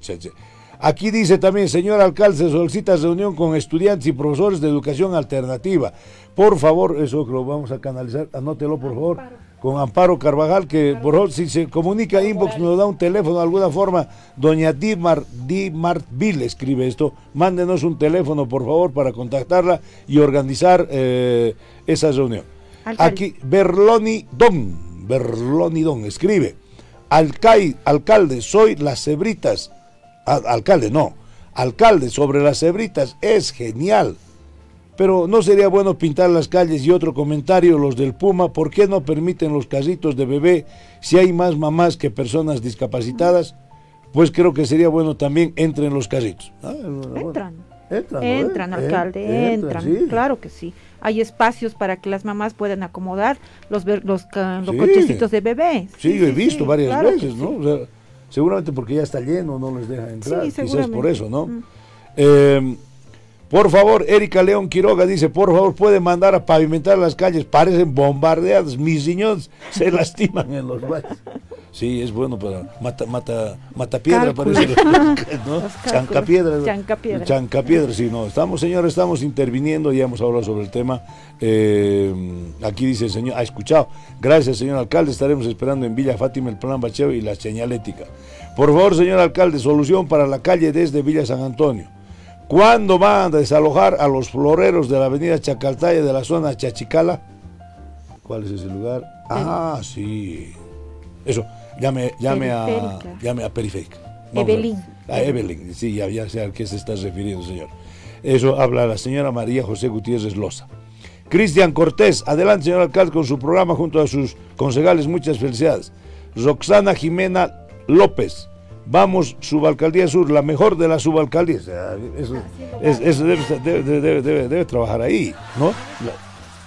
Aquí dice también, señor alcalde, se solicita reunión con estudiantes y profesores de educación alternativa. Por favor, eso lo vamos a canalizar, anótelo por favor, con Amparo Carvajal, que por favor, si se comunica inbox, nos da un teléfono de alguna forma, doña Dimar, Dimartville escribe esto, mándenos un teléfono por favor para contactarla y organizar eh, esa reunión. Aquí, Berloni Don, Berloni Don escribe, alcalde, soy las cebritas, alcalde no, alcalde sobre las cebritas, es genial pero no sería bueno pintar las calles y otro comentario, los del Puma, ¿por qué no permiten los carritos de bebé si hay más mamás que personas discapacitadas? Pues creo que sería bueno también entren los carritos. Ah, entran. Entran, entran, alcalde, entran, claro que sí. Hay espacios para que las mamás puedan acomodar los, los, cochecitos de bebé. Sí, yo he visto varias veces, ¿no? seguramente porque ya está lleno, no les deja entrar, quizás por eso, ¿no? Eh, por favor, Erika León Quiroga dice, por favor, puede mandar a pavimentar las calles, parecen bombardeadas, mis riñones se lastiman en los baños. Sí, es bueno para mata mata mata piedra parece, ¿no? Chanca piedra. Chanca piedra. Chanca piedra, sí, no. Estamos, señor, estamos interviniendo, ya hemos hablado sobre el tema. Eh, aquí dice el señor, ha escuchado. Gracias, señor alcalde, estaremos esperando en Villa Fátima el plan bacheo y la señalética. Por favor, señor alcalde, solución para la calle desde Villa San Antonio. ¿Cuándo van a desalojar a los floreros de la avenida Chacaltaya de la zona Chachicala? ¿Cuál es ese lugar? Ah, sí. Eso, llame, llame a llame a Periférica. Evelyn. A Evelyn, sí, ya, ya sé a qué se está refiriendo, señor. Eso habla la señora María José Gutiérrez Loza. Cristian Cortés, adelante, señor alcalde, con su programa junto a sus concejales. Muchas felicidades. Roxana Jimena López, vamos, subalcaldía sur, la mejor de las subalcaldías. Eso, debe, trabajar ahí, ¿no?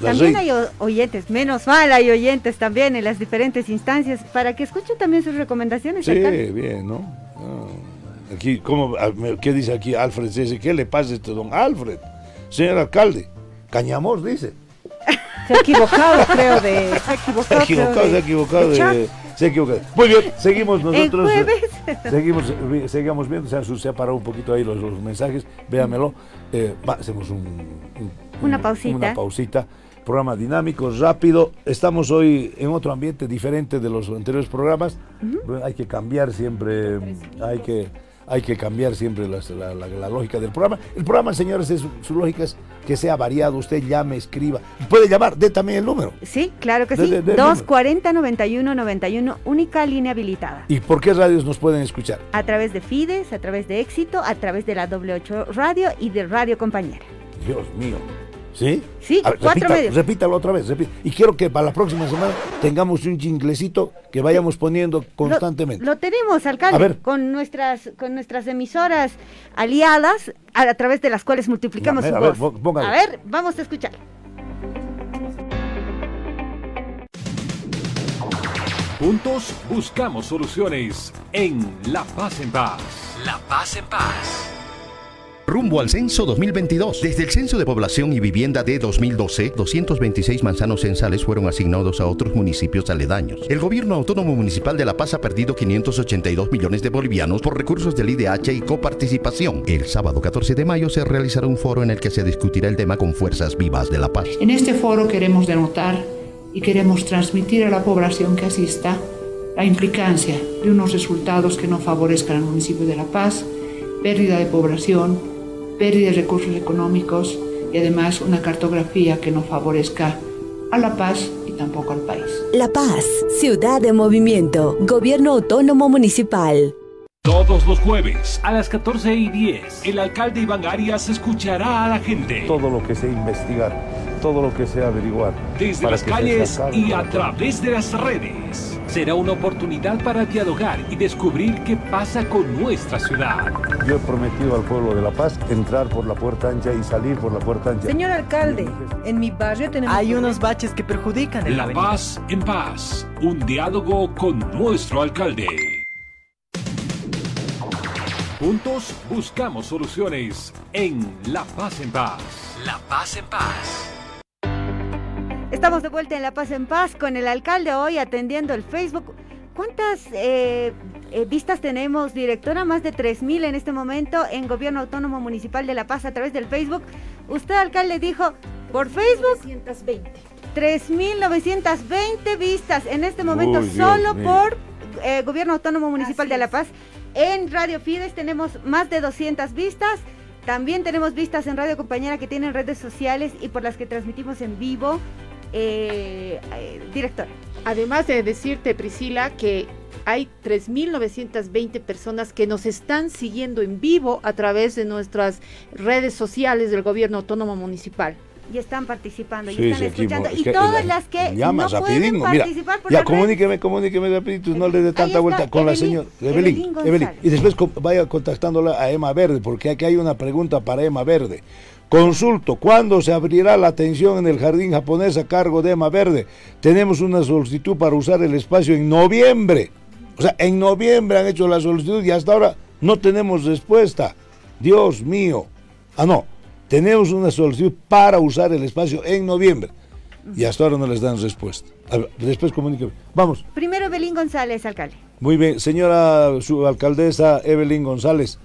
también hay oyentes, menos mal hay oyentes también en las diferentes instancias, para que escuchen también sus recomendaciones. Sí, bien, ¿no? Ah, aquí, ¿cómo, ¿Qué dice aquí Alfred? ¿Qué le pasa a este don Alfred? Señor alcalde, Cañamos dice. Se ha equivocado, creo, de... Se ha equivocado, se ha equivocado, se ha equivocado de, se equivocó. Muy bien, seguimos nosotros. Seguimos, seguimos viendo, se, ha parado un poquito ahí los, mensajes, véamelo. Eh, hacemos una pausita. Una pausita programa dinámico, rápido. Estamos hoy en otro ambiente diferente de los anteriores programas. Hay que cambiar siempre, hay que, hay que cambiar siempre la, lógica del programa. El programa, señores, su lógica es que sea variado. Usted llame, escriba. Puede llamar, dé también el número. Sí, claro que sí. 240-9191, única línea habilitada. ¿Y por qué radios nos pueden escuchar? A través de Fides, a través de Éxito, a través de la W8 Radio y de Radio Compañera. Dios mío. ¿Sí? Sí, cuatro medios. Repítalo otra vez. Y quiero que para la próxima semana tengamos un jinglecito que vayamos poniendo constantemente. Lo, tenemos, alcalde, con nuestras con nuestras emisoras aliadas, a, través de las cuales multiplicamos su a voz. Ver, a ver, vamos a escuchar. Juntos buscamos soluciones en La Paz en Paz. La Paz en Paz rumbo al censo 2022. Desde el Censo de Población y Vivienda de 2012, 226 manzanos censales fueron asignados a otros municipios aledaños. El gobierno autónomo municipal de La Paz ha perdido 582 millones de bolivianos por recursos del IDH y coparticipación. El sábado 14 de mayo se realizará un foro en el que se discutirá el tema con fuerzas vivas de La Paz. En este foro queremos denotar y queremos transmitir a la población que asista la implicancia de unos resultados que no favorezcan al municipio de La Paz, pérdida de población, pérdida de recursos económicos y además una cartografía que no favorezca a la paz y tampoco al país. La Paz, ciudad de movimiento, gobierno autónomo municipal. Todos los jueves a las 14 y 10, el alcalde Iván Arias escuchará a la gente. Todo lo que sea investigar, todo lo que sea averiguar. Desde las calles y a través de las redes será una oportunidad para dialogar y descubrir qué pasa con nuestra ciudad. Yo he prometido al pueblo de La Paz entrar por la puerta ancha y salir por la puerta ancha. Señor alcalde, en mi barrio tenemos... Hay unos baches que perjudican La, la Paz en paz, un diálogo con nuestro alcalde. Juntos buscamos soluciones en La Paz en Paz. La Paz en Paz. Estamos de vuelta en La Paz en Paz con el alcalde hoy atendiendo el Facebook. ¿Cuántas eh, eh, vistas tenemos, directora? Más de 3.000 en este momento en Gobierno Autónomo Municipal de La Paz a través del Facebook. Usted, alcalde, dijo, por Facebook... 3.920. 3.920 vistas en este momento solo por eh, Gobierno Autónomo Municipal de La Paz. En Radio Fides tenemos más de 200 vistas. También tenemos vistas en Radio Compañera que tienen redes sociales y por las que transmitimos en vivo eh, eh, director. Además de decirte, Priscila, que hay 3.920 personas que nos están siguiendo en vivo a través de nuestras redes sociales del gobierno autónomo municipal y están participando y están escuchando. y todas las que no pueden participar por Ya, comuníqueme, comuníqueme rapidito, no le dé tanta vuelta con la señora Evelyn, Evelyn, Y después vaya contactándola a Emma Verde, porque aquí hay una pregunta para Emma Verde. Consulto, ¿cuándo se abrirá la atención en el jardín japonés a cargo de Ema Verde? Tenemos una solicitud para usar el espacio en noviembre. O sea, en noviembre han hecho la solicitud y hasta ahora no tenemos respuesta. Dios mío. Ah, no. Tenemos una solicitud para usar el espacio en noviembre. Y hasta ahora no les dan respuesta. después comuníqueme. Vamos. Primero Evelyn González, alcalde. Muy bien. Señora su alcaldesa Evelyn González.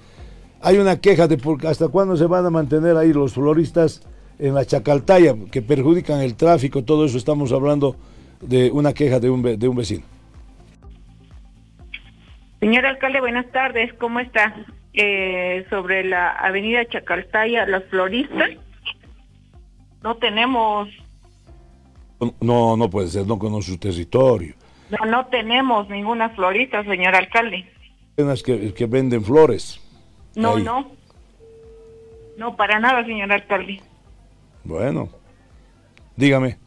Hay una queja de por, hasta cuándo se van a mantener ahí los floristas en la Chacaltaya, que perjudican el tráfico, todo eso estamos hablando de una queja de un, de un vecino. Señor alcalde, buenas tardes, ¿cómo está? Eh, sobre la avenida Chacaltaya, los floristas, no tenemos... No, no puede ser, no conoce su territorio. No, no tenemos ninguna florista, señor alcalde. Que, que venden flores. No, no. No, para nada, señor alcalde. Bueno, dígame.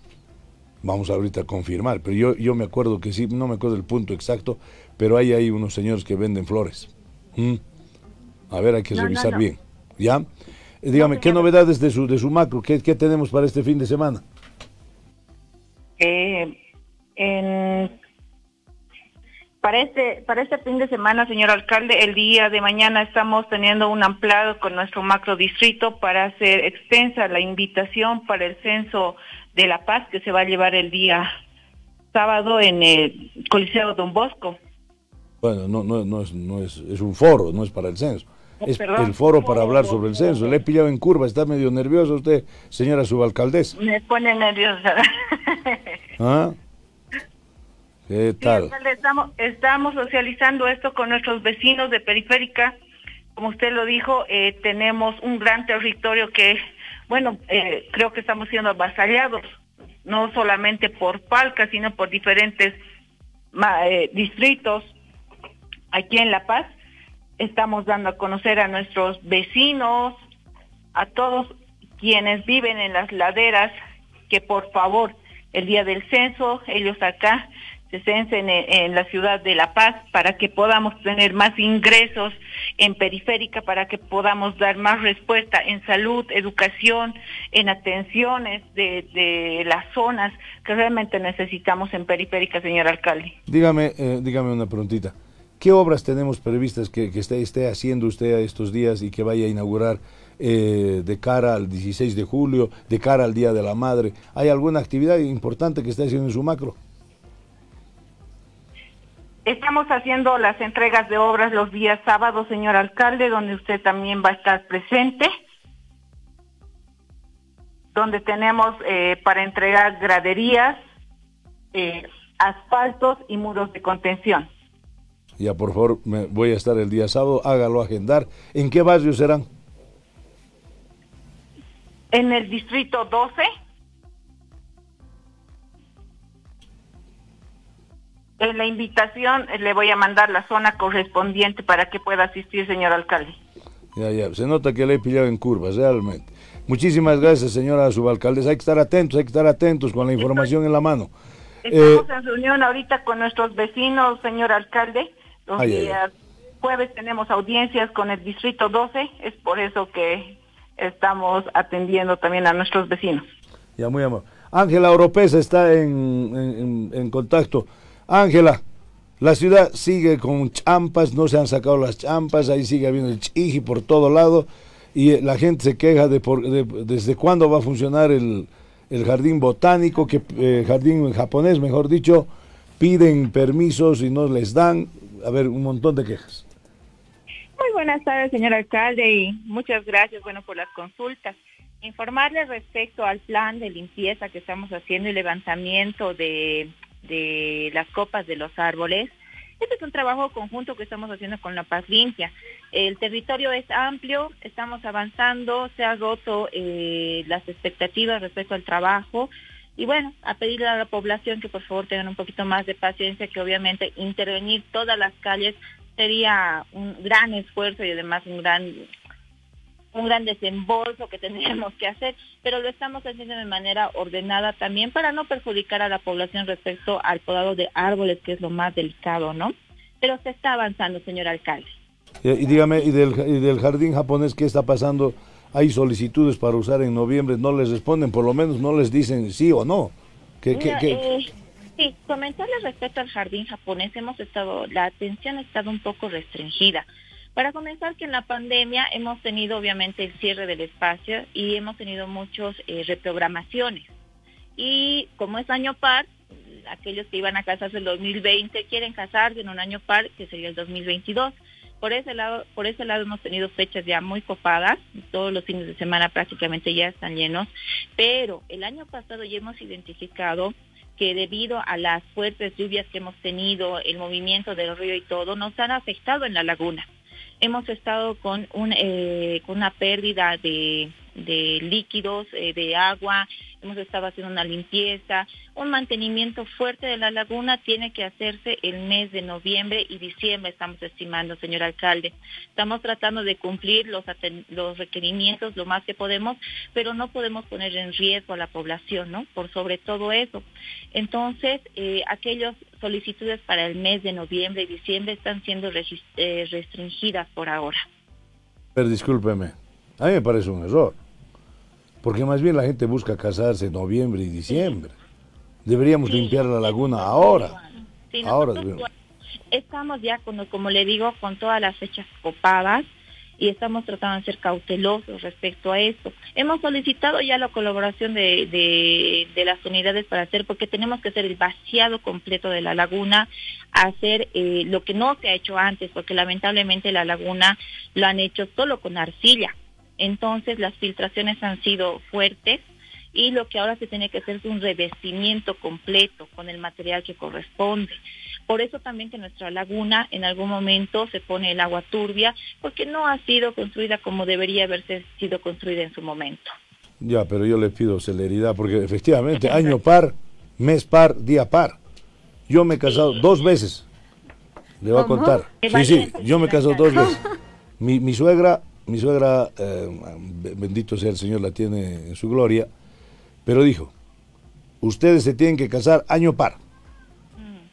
Vamos ahorita a confirmar, pero yo, yo me acuerdo que sí, no me acuerdo el punto exacto, pero hay ahí unos señores que venden flores. ¿Mm? A ver, hay que revisar bien. ¿Ya? Eh, dígame, ¿qué novedades de su, de su macro? ¿Qué, ¿Qué tenemos para este fin de semana? Eh, en para este, para este fin de semana, señor alcalde, el día de mañana estamos teniendo un ampliado con nuestro macro distrito para hacer extensa la invitación para el censo de La Paz que se va a llevar el día sábado en el Coliseo Don Bosco. Bueno, no, no, no, es, no es, es un foro, no es para el censo. Oh, Es perdón. el foro para hablar sobre el censo. Le he pillado en curva, está medio nerviosa usted, señora subalcaldesa. Me pone nerviosa. ¿Ah? ¿Qué tal? estamos, estamos socializando esto con nuestros vecinos de Periférica. Como usted lo dijo, eh, tenemos un gran territorio que, bueno, eh, creo que estamos siendo avasallados, no solamente por Palca, sino por diferentes ma- eh, distritos aquí en La Paz. Estamos dando a conocer a nuestros vecinos, a todos quienes viven en las laderas, que por favor, el día del censo, ellos acá se censen en, la ciudad de La Paz para que podamos tener más ingresos en periférica, para que podamos dar más respuesta en salud, educación, en atenciones de, de las zonas que realmente necesitamos en periférica, señor alcalde. Dígame, eh, dígame una preguntita. ¿Qué obras tenemos previstas que, esté, esté haciendo usted estos días y que vaya a inaugurar eh, de cara al 16 de julio, de cara al Día de la Madre? ¿Hay alguna actividad importante que esté haciendo en su macro? Estamos haciendo las entregas de obras los días sábados, señor alcalde, donde usted también va a estar presente, donde tenemos eh, para entregar graderías, eh, asfaltos y muros de contención. Ya, por favor, me, voy a estar el día sábado, hágalo agendar. ¿En qué barrio serán? En el distrito 12, en la invitación eh, le voy a mandar la zona correspondiente para que pueda asistir, señor alcalde. Ya, ya, se nota que le he pillado en curvas, realmente. Muchísimas gracias, señora subalcaldesa. Hay que estar atentos, hay que estar atentos con la información en la mano. Eh, Estamos en reunión ahorita con nuestros vecinos, señor alcalde. Los Ay, jueves tenemos audiencias con el distrito 12, es por eso que estamos atendiendo también a nuestros vecinos. Ya, muy amable. Ángela Oropesa está en, en- en- en contacto. Ángela, la ciudad sigue con champas, no se han sacado las champas, ahí sigue habiendo el chiji por todo lado y eh, la gente se queja de, por- de- desde cuándo va a funcionar el, el jardín botánico, que eh, jardín japonés, mejor dicho, piden permisos y no les dan. A ver, un montón de quejas. Muy buenas tardes, señor alcalde, y muchas gracias, bueno, por las consultas. Informarle respecto al plan de limpieza que estamos haciendo y levantamiento de, de las copas de los árboles. Este es un trabajo conjunto que estamos haciendo con La Paz Limpia. El territorio es amplio, estamos avanzando, se han roto eh, las expectativas respecto al trabajo. Y bueno, a pedirle a la población que por favor tengan un poquito más de paciencia, que obviamente intervenir todas las calles sería un gran esfuerzo y además un gran un gran desembolso que tendríamos que hacer, pero lo estamos haciendo de manera ordenada también para no perjudicar a la población respecto al podado de árboles, que es lo más delicado, ¿no? Pero se está avanzando, señor alcalde. Y, y dígame, ¿y del, y del jardín japonés qué está pasando? Hay solicitudes para usar en noviembre, no les responden, por lo menos no les dicen sí o no. ¿Qué, qué- qué- eh, sí, comentarles respecto al jardín japonés, hemos estado, la atención ha estado un poco restringida. Para comenzar, que en la pandemia hemos tenido obviamente el cierre del espacio y hemos tenido muchos eh, reprogramaciones. Y como es año par, aquellos que iban a casarse el 2020 quieren casarse en un año par, que sería el 2022. Por ese lado, por ese lado hemos tenido fechas ya muy copadas, todos los fines de semana prácticamente ya están llenos, pero el año pasado ya hemos identificado que debido a las fuertes lluvias que hemos tenido, el movimiento del río y todo, nos han afectado en la laguna. Hemos estado con, un, eh, con una pérdida de, de líquidos, eh, de agua, hemos estado haciendo una limpieza, un mantenimiento fuerte de la laguna tiene que hacerse el mes de noviembre y diciembre, estamos estimando, señor alcalde. Estamos tratando de cumplir los, los requerimientos lo más que podemos, pero no podemos poner en riesgo a la población, ¿no? Por sobre todo eso. Entonces, eh, aquellas solicitudes para el mes de noviembre y diciembre están siendo eh, restringidas por ahora. Pero discúlpeme, a mí me parece un error. Porque más bien la gente busca casarse en noviembre y diciembre. Deberíamos limpiar la laguna ahora. Sí, Ahora estamos ya, con, como le digo, con todas las fechas copadas. y estamos tratando de ser cautelosos respecto a esto. Hemos solicitado ya la colaboración de, de, de las unidades para hacer, porque tenemos que hacer el vaciado completo de la laguna, hacer eh, lo que no se ha hecho antes, porque lamentablemente la laguna lo han hecho solo con arcilla. Entonces las filtraciones han sido fuertes y lo que ahora se tiene que hacer es un revestimiento completo con el material que corresponde. Por eso también que nuestra laguna en algún momento se pone el agua turbia porque no ha sido construida como debería haberse sido construida en su momento. Ya, pero yo le pido celeridad porque efectivamente año par, mes par, día par. Yo me he casado dos veces. Le voy a contar. Sí, sí, yo me he casado dos veces. Mi, mi suegra, mi suegra, eh, bendito sea el Señor, la tiene en su gloria, pero dijo, ustedes se tienen que casar año par.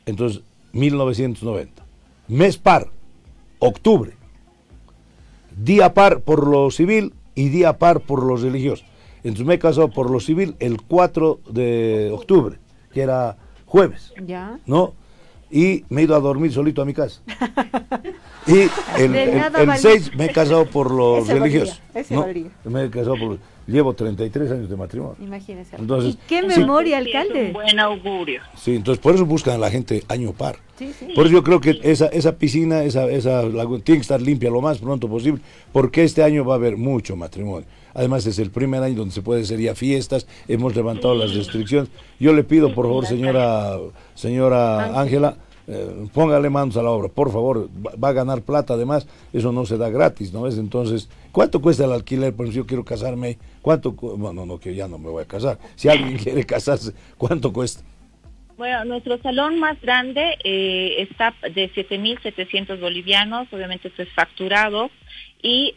Entonces, 1990. Mes par, octubre. Día par por lo civil y día par por lo religioso. Entonces me he casado por lo civil el 4 de octubre, que era jueves, Ya. ¿no? Y me he ido a dormir solito a mi casa. Y el, el- nada el valía. 6 me he casado por lo Ese religioso. valía, ese ¿no? valía. Me he casado por... Llevo 33 años de matrimonio. Imagínese. Entonces, ¿Qué sí, memoria, Sí, es alcalde? un buen augurio. Sí, entonces por eso buscan a la gente año par. Sí, sí. Por eso yo creo que esa, esa piscina, esa, esa laguna, tiene que estar limpia lo más pronto posible, porque este año va a haber mucho matrimonio. Además es el primer año donde se puede hacer ya fiestas, hemos levantado las restricciones. Yo le pido, por favor, señora señora Ángela, eh, póngale manos a la obra, por favor, va, va a ganar plata además, eso no se da gratis, ¿no ves? Entonces, ¿cuánto cuesta el alquiler? Por ejemplo, yo quiero casarme? ¿cuánto? cu- Bueno, no, que ya no me voy a casar. Si alguien quiere casarse, ¿cuánto cuesta? Bueno, nuestro salón más grande eh, está de 7.700 bolivianos, obviamente esto es facturado, y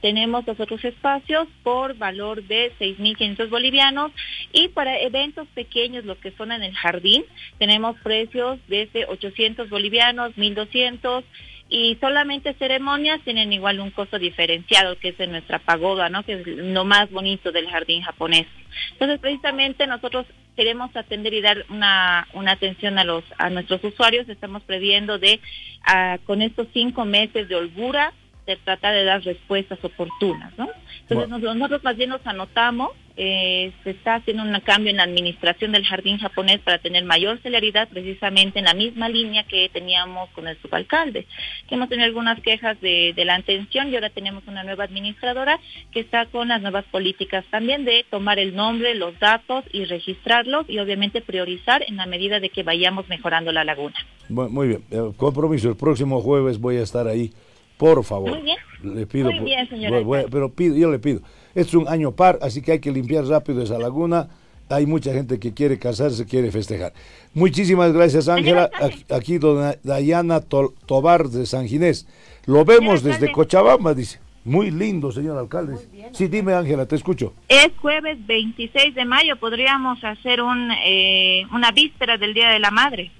tenemos los otros espacios por valor de 6.500 bolivianos, y para eventos pequeños, lo que son en el jardín, tenemos precios desde 800 bolivianos, 1.200, y solamente ceremonias tienen igual un costo diferenciado, que es en nuestra pagoda, ¿no? Que es lo más bonito del jardín japonés. Entonces, precisamente nosotros queremos atender y dar una, una atención a los a nuestros usuarios. Estamos previendo de, ah, con estos cinco meses de holgura, de tratar de dar respuestas oportunas, ¿no? Entonces, Bueno. nos- nosotros más bien nos anotamos, eh, se está haciendo un cambio en la administración del jardín japonés para tener mayor celeridad, precisamente en la misma línea que teníamos con el subalcalde, que hemos tenido algunas quejas de, de la atención y ahora tenemos una nueva administradora que está con las nuevas políticas también de tomar el nombre, los datos y registrarlos y obviamente priorizar en la medida de que vayamos mejorando la laguna. Muy bien, eh, compromiso, el próximo jueves voy a estar ahí, por favor. Muy bien. Le pido, Muy bien, señor voy- voy- pero pido, yo le pido, es un año par, así que hay que limpiar rápido esa laguna. Hay mucha gente que quiere casarse, quiere festejar. Muchísimas gracias, Ángela. Aquí, dona Dayana Tol- Tobar de San Ginés. Lo vemos desde Cochabamba, dice. Muy lindo, señor alcalde. Sí, dime, Ángela, te escucho. Es jueves 26 de mayo, podríamos hacer un, eh, una víspera del Día de la Madre.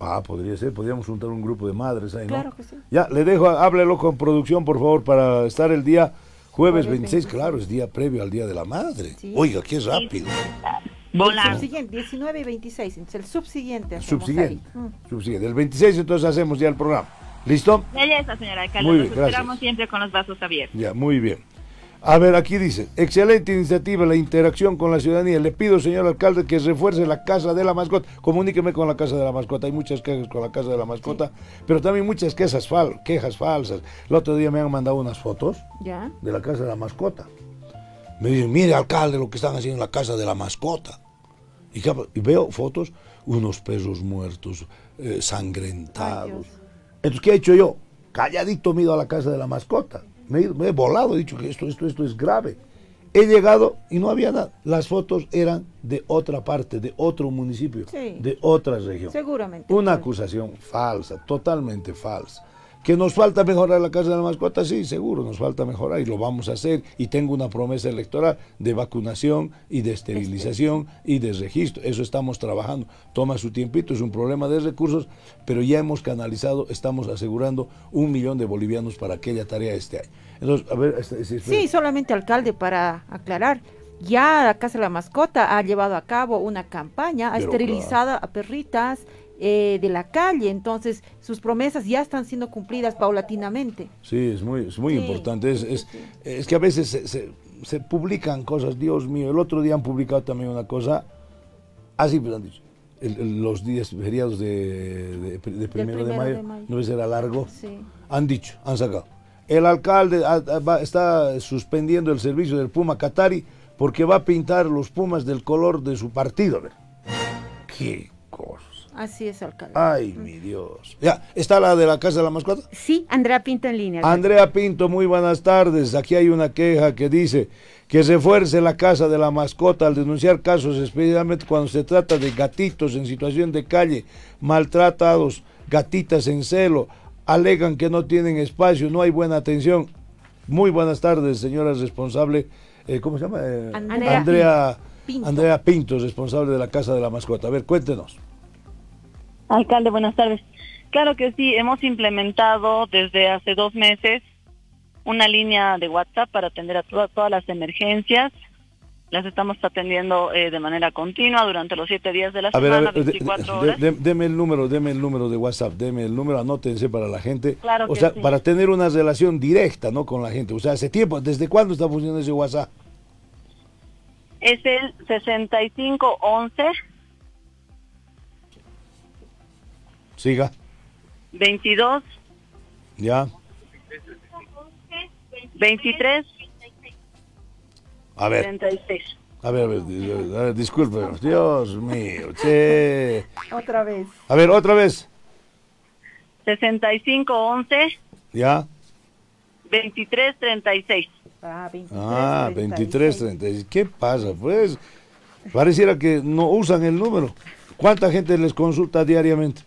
Ah, podría ser, podríamos juntar un grupo de madres ahí, ¿no? Claro que sí. Ya, le dejo, háblelo con producción, por favor, para estar el día jueves Jueves 26, 26. claro, es día previo al Día de la Madre. Oiga, qué rápido. El subsiguiente, 19 y 26, entonces el subsiguiente. hacemos Subsiguiente, ahí. Mm. subsiguiente. El 26 entonces hacemos ya el programa. ¿Listo? Belleza, señora alcalde. Muy Nos bien, gracias. esperamos siempre con los brazos abiertos. Ya, muy bien. A ver, aquí dice, excelente iniciativa, la interacción con la ciudadanía. Le pido, señor alcalde, que refuerce la casa de la mascota. Comuníqueme con la casa de la mascota. Hay muchas quejas con la casa de la mascota, pero también muchas quejas, fal- quejas falsas. El otro día me han mandado unas fotos Ya. de la casa de la mascota. Me dicen, mire, alcalde, lo que están haciendo en la casa de la mascota. Y veo fotos, unos perros muertos, eh, sangrentados. Entonces, ¿qué he hecho yo? Calladito me he ido a la casa de la mascota. Me he, ido- me he volado, he dicho que esto, esto, esto es grave. He llegado y no había nada. Las fotos eran de otra parte, de otro municipio, Sí. de otra región. Seguramente. Una acusación falsa, totalmente falsa. ¿Que nos falta mejorar la casa de la mascota? Sí, seguro, nos falta mejorar y lo vamos a hacer. Y tengo una promesa electoral de vacunación y de esterilización y de registro. Eso estamos trabajando. Toma su tiempito, es un problema de recursos, pero ya hemos canalizado, estamos asegurando un millón de bolivianos para aquella tarea este año. Entonces, a ver, este- este- Sí, solamente alcalde para aclarar. ya la Casa de la Mascota ha llevado a cabo una campaña, ha Pero esterilizado a perritas eh, de la calle, entonces sus promesas ya están siendo cumplidas paulatinamente. Sí, es muy, es muy Sí, importante. Es, es, es que a veces se, se- se publican cosas, Dios mío. El otro día han publicado también una cosa, así pues han dicho, el- el- los días feriados de, de, de primero, primero de, mayo, de mayo. no era largo, Sí. han dicho, han sacado. El alcalde ah, ah, va- está suspendiendo el servicio del Puma Qatari porque va a pintar los Pumas del color de su partido. a ver. Qué cosa. Así es, alcalde. Ay, mi Dios. Ya, ¿está la de la Casa de la Mascota? Sí, Andrea Pinto en línea. Andrea Pinto, muy buenas tardes. Aquí hay una queja que dice que se fuerce la casa de la mascota al denunciar casos, especialmente cuando se trata de gatitos en situación de calle, maltratados, gatitas en celo, alegan que no tienen espacio, no hay buena atención. Muy buenas tardes, señora responsable. eh, ¿Cómo se llama? Eh, Andrea Andrea, Pinto. Andrea Pinto, responsable de la casa de la mascota. A ver, cuéntenos. Alcalde, buenas tardes. Claro que sí, hemos implementado desde hace dos meses una línea de WhatsApp para atender a toda- todas las emergencias. Las estamos atendiendo eh, de manera continua durante los siete días de la A ver, semana, a ver, de- 24 de- horas. de- deme el número, deme el número de WhatsApp, deme el número, anótense para la gente. Claro o que sea, sí. para tener una relación directa, ¿no? Con la gente. O sea, hace tiempo, ¿desde cuándo está funcionando ese WhatsApp? Es el 6511 Siga, 22 ya. 23 A ver, 36. a ver, a ver, a ver, disculpe, Dios mío, che. Otra vez. A ver, otra vez, 6511 ya. 2336. Ah, 23, Ah, 23, 36. ¿Qué pasa, pues? Pareciera que no usan el número. ¿Cuánta gente les consulta diariamente?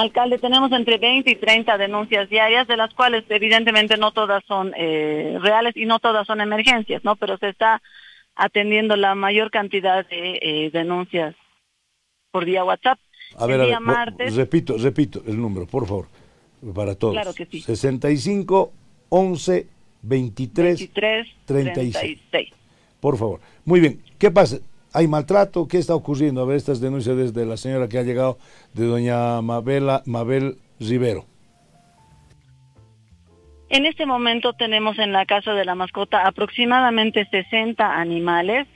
Alcalde, tenemos entre 20 y 30 denuncias diarias, de las cuales evidentemente no todas son eh, reales y no todas son emergencias, ¿no? Pero se está atendiendo la mayor cantidad de eh, denuncias por vía WhatsApp. A ver, el a día ver, vo- martes, repito, repito el número, por favor, para todos. Claro que sí. 65 11 23 23, 36. 36. Por favor. Muy bien, ¿qué pasa? ¿Hay maltrato? ¿Qué está ocurriendo? A ver, estas denuncias desde la señora que ha llegado de doña Mabela, Mabel Rivero. En este momento tenemos en la casa de la mascota aproximadamente 60 animales.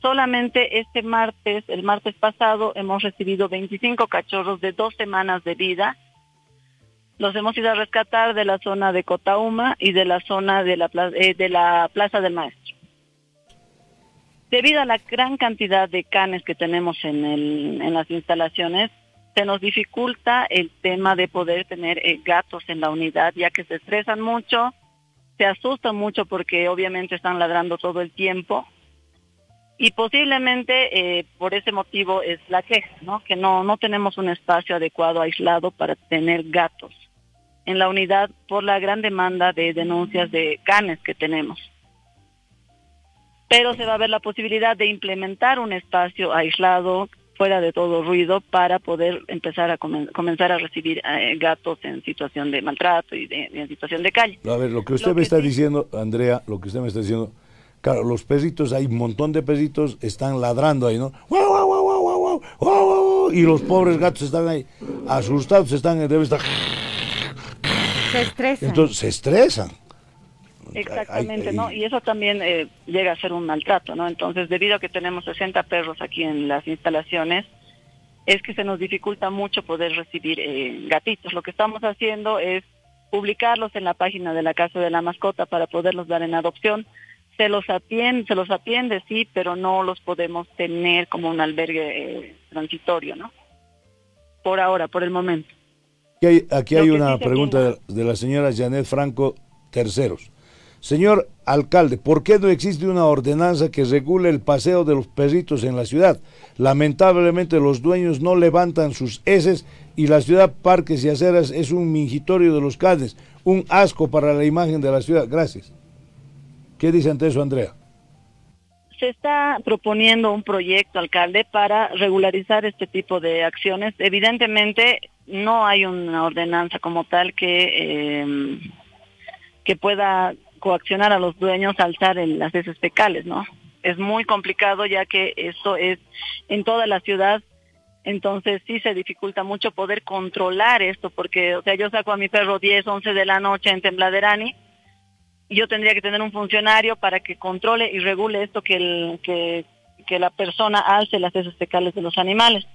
Solamente este martes, el martes pasado, hemos recibido 25 cachorros de dos semanas de vida. Los hemos ido a rescatar de la zona de Cotauma y de la zona de la, eh, de la Plaza del Maestro. Debido a la gran cantidad de canes que tenemos en, el- en las instalaciones, se nos dificulta el tema de poder tener eh, gatos en la unidad, ya que se estresan mucho, se asustan mucho porque obviamente están ladrando todo el tiempo. Y posiblemente eh, por ese motivo es la queja, ¿no? Que no, no tenemos un espacio adecuado, aislado para tener gatos en la unidad por la gran demanda de denuncias de canes que tenemos. Pero se va a ver la posibilidad de implementar un espacio aislado, fuera de todo ruido, para poder empezar a comen- comenzar a recibir eh, gatos en situación de maltrato y de- en situación de calle. A ver, lo que usted me está diciendo, Andrea, lo que usted me está diciendo, claro, los perritos, hay un montón de perritos, están ladrando ahí, ¿no? Y los pobres gatos están ahí, asustados, están, deben estar... Se estresan. Entonces se estresan. Exactamente. ¿no? Y eso también eh, llega a ser un maltrato, ¿no? Entonces, debido a que tenemos 60 perros aquí en las instalaciones, es que se nos dificulta mucho poder recibir eh, gatitos. Lo que estamos haciendo es publicarlos en la página de la Casa de la Mascota para poderlos dar en adopción. Se los atiende, se los atiende, sí, pero no los podemos tener como un albergue eh, transitorio, ¿no? Por ahora, por el momento. Aquí hay, aquí hay una pregunta de, de la señora Janet Franco Terceros. Señor alcalde, ¿por qué no existe una ordenanza que regule el paseo de los perritos en la ciudad? Lamentablemente los dueños no levantan sus heces y la ciudad, parques y aceras es un mingitorio de los canes, un asco para la imagen de la ciudad. Gracias. ¿Qué dice ante eso, Andrea? Se está proponiendo un proyecto, alcalde, para regularizar este tipo de acciones. Evidentemente, no hay una ordenanza como tal que, eh, que pueda coaccionar a los dueños a alzar el- las heces fecales, ¿no? es muy complicado ya que esto es en toda la ciudad, entonces sí se dificulta mucho poder controlar esto, porque, o sea, yo saco a mi perro 10, 11 de la noche en Tembladerani, y yo tendría que tener un funcionario para que controle y regule esto que, el, que, que la persona alce las heces fecales de los animales.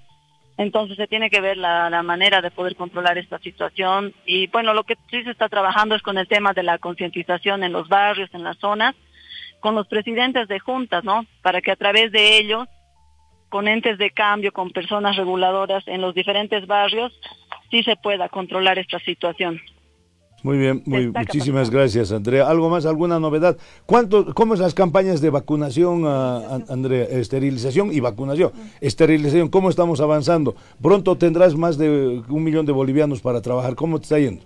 Entonces se tiene que ver la, manera de poder controlar esta situación y bueno, lo que sí se está trabajando es con el tema de la concientización en los barrios, en las zonas, con los presidentes de juntas, ¿no? Para que a través de ellos, con entes de cambio, con personas reguladoras en los diferentes barrios, sí se pueda controlar esta situación. Muy bien, muy, muchísimas gracias, Andrea. ¿Algo más, alguna novedad? ¿Cuánto, ¿Cómo es las campañas de vacunación, uh, Andrea? Esterilización y vacunación. Esterilización, ¿cómo estamos avanzando? Pronto tendrás más de un millón de bolivianos para trabajar. ¿Cómo te está yendo?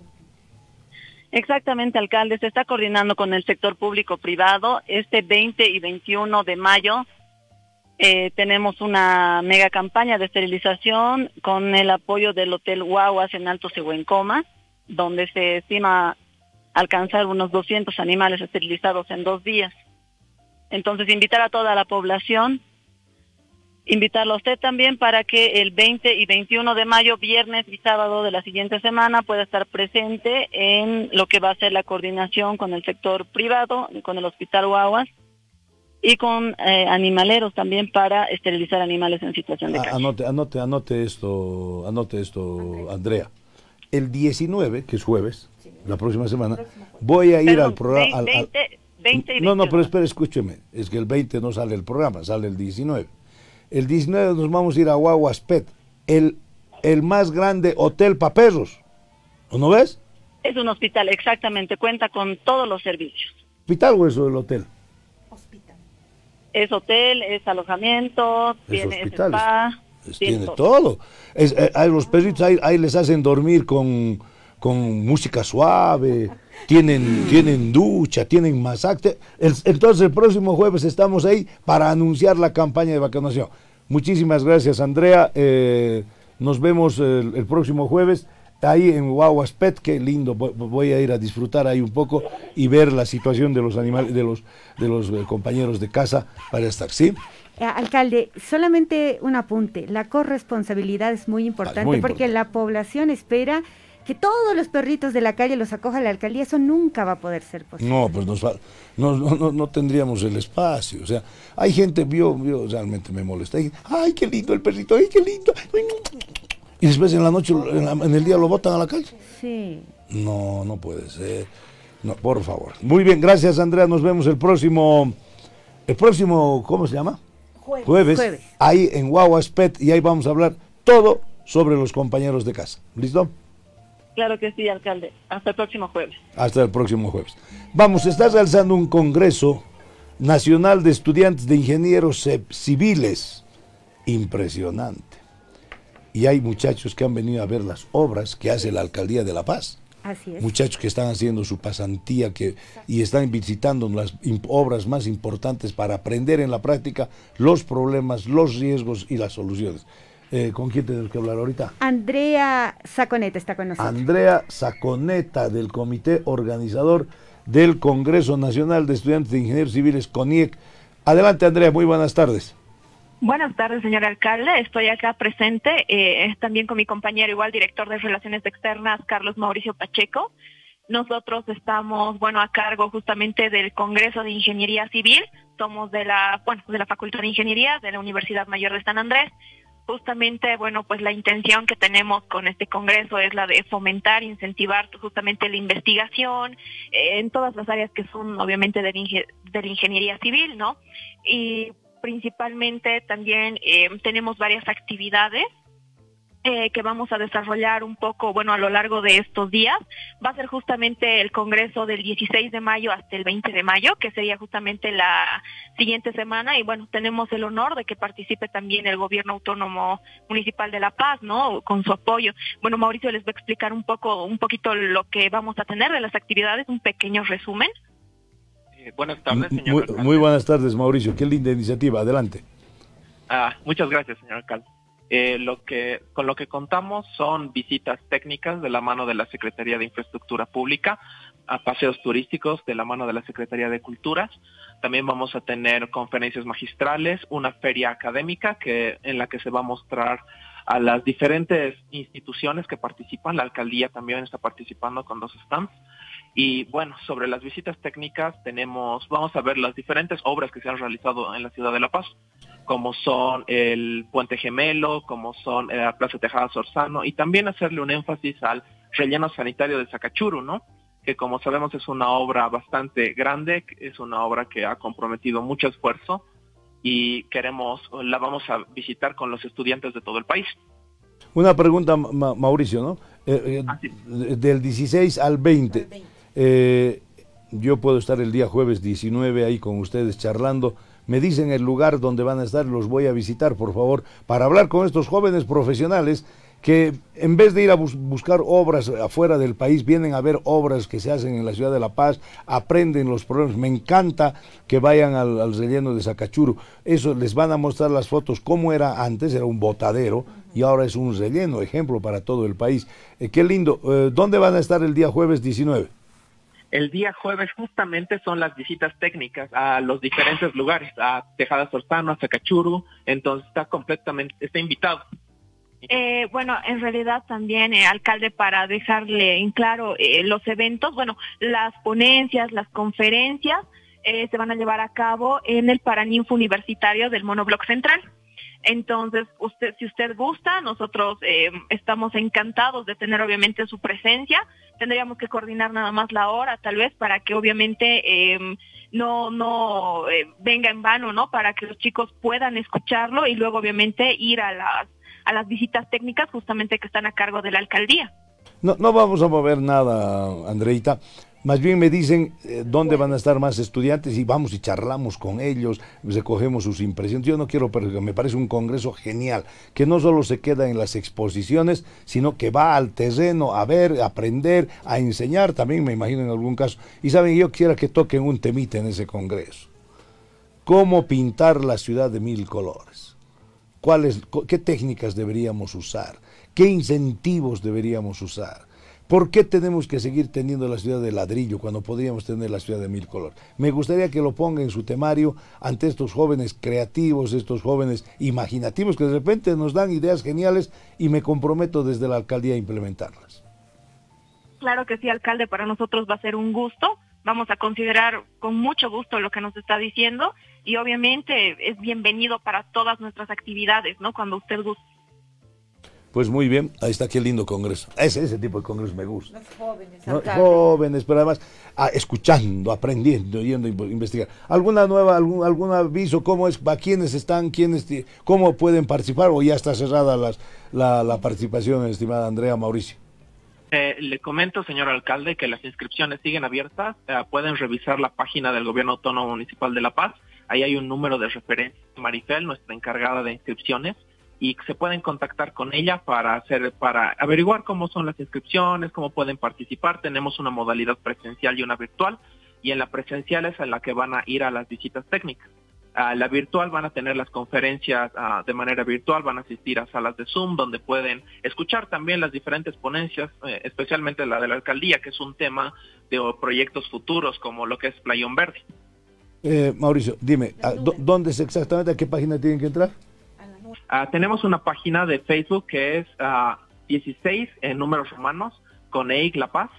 Exactamente, alcalde. Se está coordinando con el sector público-privado. Este 20 y 21 de mayo eh, tenemos una mega campaña de esterilización con el apoyo del Hotel Guaguas en Alto Seguencoma donde se estima alcanzar unos 200 animales esterilizados en dos días. Entonces, invitar a toda la población, invitarlo a usted también para que el 20 y 21 de mayo, viernes y sábado de la siguiente semana, pueda estar presente en lo que va a ser la coordinación con el sector privado, con el Hospital Guaguas y con eh, animaleros también para esterilizar animales en situación de calle. Anote, anote, anote esto, anote esto, Andrea el 19, que es jueves, la próxima semana, voy a ir al programa. 20, no, no, pero espera, escúcheme. Es que el 20 no sale el programa, sale el 19. El 19 nos vamos a ir a Guaguaspet, el, el más grande hotel para perros. ¿O no ves? Es un hospital, exactamente. Cuenta con todos los servicios. ¿Hospital o eso el hotel? Hospital. Es hotel, es alojamiento, tiene spa tiene todo. Es, eh, los perritos ahí, les hacen dormir con, música suave, tienen, tienen ducha, tienen masaje. entonces el próximo jueves estamos ahí para anunciar la campaña de vacunación. Muchísimas gracias Andrea. Eh, nos vemos el, próximo jueves ahí en Guaguaspet, qué lindo, voy a ir a disfrutar ahí un poco y ver la situación de los animales, de los, de los eh, compañeros de casa para estar, ¿sí? Eh, alcalde, solamente un apunte. La corresponsabilidad es muy importante porque la población espera que todos los perritos de la calle los acoja la alcaldía. Eso nunca va a poder ser posible. No, pues nos, no, no, no, tendríamos el espacio. O sea, hay gente, vio, vio realmente me molesta. Ay, qué lindo el perrito, ay, qué lindo. Y después en la noche, en, el día lo botan a la calle. Sí. No, no puede ser. No, por favor. Muy bien, gracias Andrea. Nos vemos el próximo, el próximo, ¿cómo se llama? Jueves. ahí en Guaguaspet y ahí vamos a hablar todo sobre los compañeros de casa. ¿Listo? Claro que sí, alcalde. Hasta el próximo jueves. Hasta el próximo jueves. Vamos, estás realizando un congreso nacional de estudiantes de ingenieros civiles. Impresionante. Y hay muchachos que han venido a ver las obras que hace la Alcaldía de La Paz. Muchachos que están haciendo su pasantía que, y están visitando las obras más importantes para aprender en la práctica los problemas, los riesgos y las soluciones. Eh, ¿Con quién tenemos que hablar ahorita? Andrea Saconeta está con nosotros. Andrea Saconeta, del comité organizador del Congreso Nacional de Estudiantes de Ingenieros Civiles, CONIEC. Adelante, Andrea, muy buenas tardes. Buenas tardes, señor alcalde. Estoy acá presente eh, también con mi compañero, igual director de Relaciones Externas, Carlos Mauricio Pacheco. Nosotros estamos, bueno, a cargo justamente del Congreso de Ingeniería Civil. Somos de la, bueno, de la Facultad de Ingeniería de la Universidad Mayor de San Andrés. Justamente, bueno, pues la intención que tenemos con este congreso es la de fomentar, incentivar justamente la investigación eh, en todas las áreas que son, obviamente, de la ingeniería civil, ¿no? Y principalmente también eh, tenemos varias actividades eh, que vamos a desarrollar un poco, bueno, a lo largo de estos días. Va a ser justamente el Congreso del 16 de mayo hasta el 20 de mayo, que sería justamente la siguiente semana. Y bueno, tenemos el honor de que participe también el Gobierno Autónomo Municipal de La Paz, ¿no? Con su apoyo. Bueno, Mauricio les va a explicar un poco, un poquito lo que vamos a tener de las actividades, un pequeño resumen. Eh, buenas tardes, señor. Muy, muy, buenas tardes, Mauricio. Qué linda iniciativa. Adelante. Ah, muchas gracias, señor alcalde. Eh, lo que, con lo que contamos son visitas técnicas de la mano de la Secretaría de Infraestructura Pública a paseos turísticos de la mano de la Secretaría de Culturas. También vamos a tener conferencias magistrales, una feria académica que, en la que se va a mostrar a las diferentes instituciones que participan. La alcaldía también está participando con dos stands. Y bueno, sobre las visitas técnicas tenemos, vamos a ver las diferentes obras que se han realizado en la ciudad de La Paz, como son el Puente Gemelo, como son eh, la Plaza Tejada Sorzano, y también hacerle un énfasis al relleno sanitario de Zacachuru, ¿no? que como sabemos es una obra bastante grande, es una obra que ha comprometido mucho esfuerzo y queremos, la vamos a visitar con los estudiantes de todo el país. Una pregunta, Mauricio, ¿no? Eh, eh, del 16 al 20, eh, yo puedo estar el día jueves 19 ahí con ustedes charlando. Me dicen el lugar donde van a estar, los voy a visitar, por favor, para hablar con estos jóvenes profesionales que en vez de ir a buscar obras afuera del país, vienen a ver obras que se hacen en la ciudad de La Paz, aprenden los problemas. Me encanta que vayan al, relleno de Zacachuru. Eso les van a mostrar las fotos cómo era antes, era un botadero y ahora es un relleno, ejemplo para todo el país. Eh, qué lindo. Eh, ¿Dónde van a estar el día jueves 19? El día jueves justamente son las visitas técnicas a los diferentes lugares, a Tejada Sorzano, a Zacachuru, entonces está completamente, está invitado. Eh, bueno, en realidad también, eh, alcalde, para dejarle en claro eh, los eventos, bueno, las ponencias, las conferencias eh, se van a llevar a cabo en el Paraninfo Universitario del Monobloc Central. Entonces, usted, si usted gusta, nosotros estamos encantados de tener obviamente su presencia. Tendríamos que coordinar nada más la hora, tal vez, para que obviamente em, no no venga en vano, ¿no? Para que los chicos puedan escucharlo y luego obviamente ir a las a las visitas técnicas justamente que están a cargo de la alcaldía. No, no vamos a mover nada, Andreita. Más bien me dicen eh, dónde van a estar más estudiantes y vamos y charlamos con ellos, recogemos sus impresiones. Yo no quiero perder, me parece un congreso genial, que no solo se queda en las exposiciones, sino que va al terreno a ver, a aprender, a enseñar también, me imagino en algún caso. Y saben, yo quisiera que toquen un temita en ese congreso. ¿Cómo pintar la ciudad de mil colores? qué técnicas deberíamos usar, qué incentivos deberíamos usar. ¿Por qué tenemos que seguir teniendo la ciudad de ladrillo cuando podríamos tener la ciudad de mil colores? Me gustaría que lo ponga en su temario ante estos jóvenes creativos, estos jóvenes imaginativos que de repente nos dan ideas geniales y me comprometo desde la alcaldía a implementarlas. Claro que sí, alcalde, para nosotros va a ser un gusto. Vamos a considerar con mucho gusto lo que nos está diciendo y obviamente es bienvenido para todas nuestras actividades, ¿no? Cuando usted. Pues muy bien, ahí está qué lindo congreso. Ese, ese tipo de congreso me gusta. Los jóvenes, jóvenes, pero además ah, escuchando, aprendiendo, yendo a investigar. ¿Alguna nueva, algún, algún aviso? ¿Cómo es, a quiénes están, quiénes, cómo pueden participar o ya está cerrada las, la, la participación, estimada Andrea Mauricio? Eh, le comento, señor alcalde, que las inscripciones siguen abiertas. Eh, pueden revisar la página del Gobierno Autónomo Municipal de La Paz Ahí hay un número de referencia, Marifel, nuestra encargada de inscripciones, y se pueden contactar con ella para hacer, para averiguar cómo son las inscripciones, cómo pueden participar. Tenemos una modalidad presencial y una virtual, y en la presencial es en la que van a ir a las visitas técnicas. A la virtual van a tener las conferencias ah, de manera virtual, van a asistir a salas de Zoom donde pueden escuchar también las diferentes ponencias, eh, especialmente la de la alcaldía, que es un tema de proyectos futuros como lo que es Playón Verde. Eh, Mauricio, dime, ¿dónde es exactamente? ¿A qué página tienen que entrar? Ah, tenemos una página de Facebook que es 16 ah, en números romanos con EIC La Paz.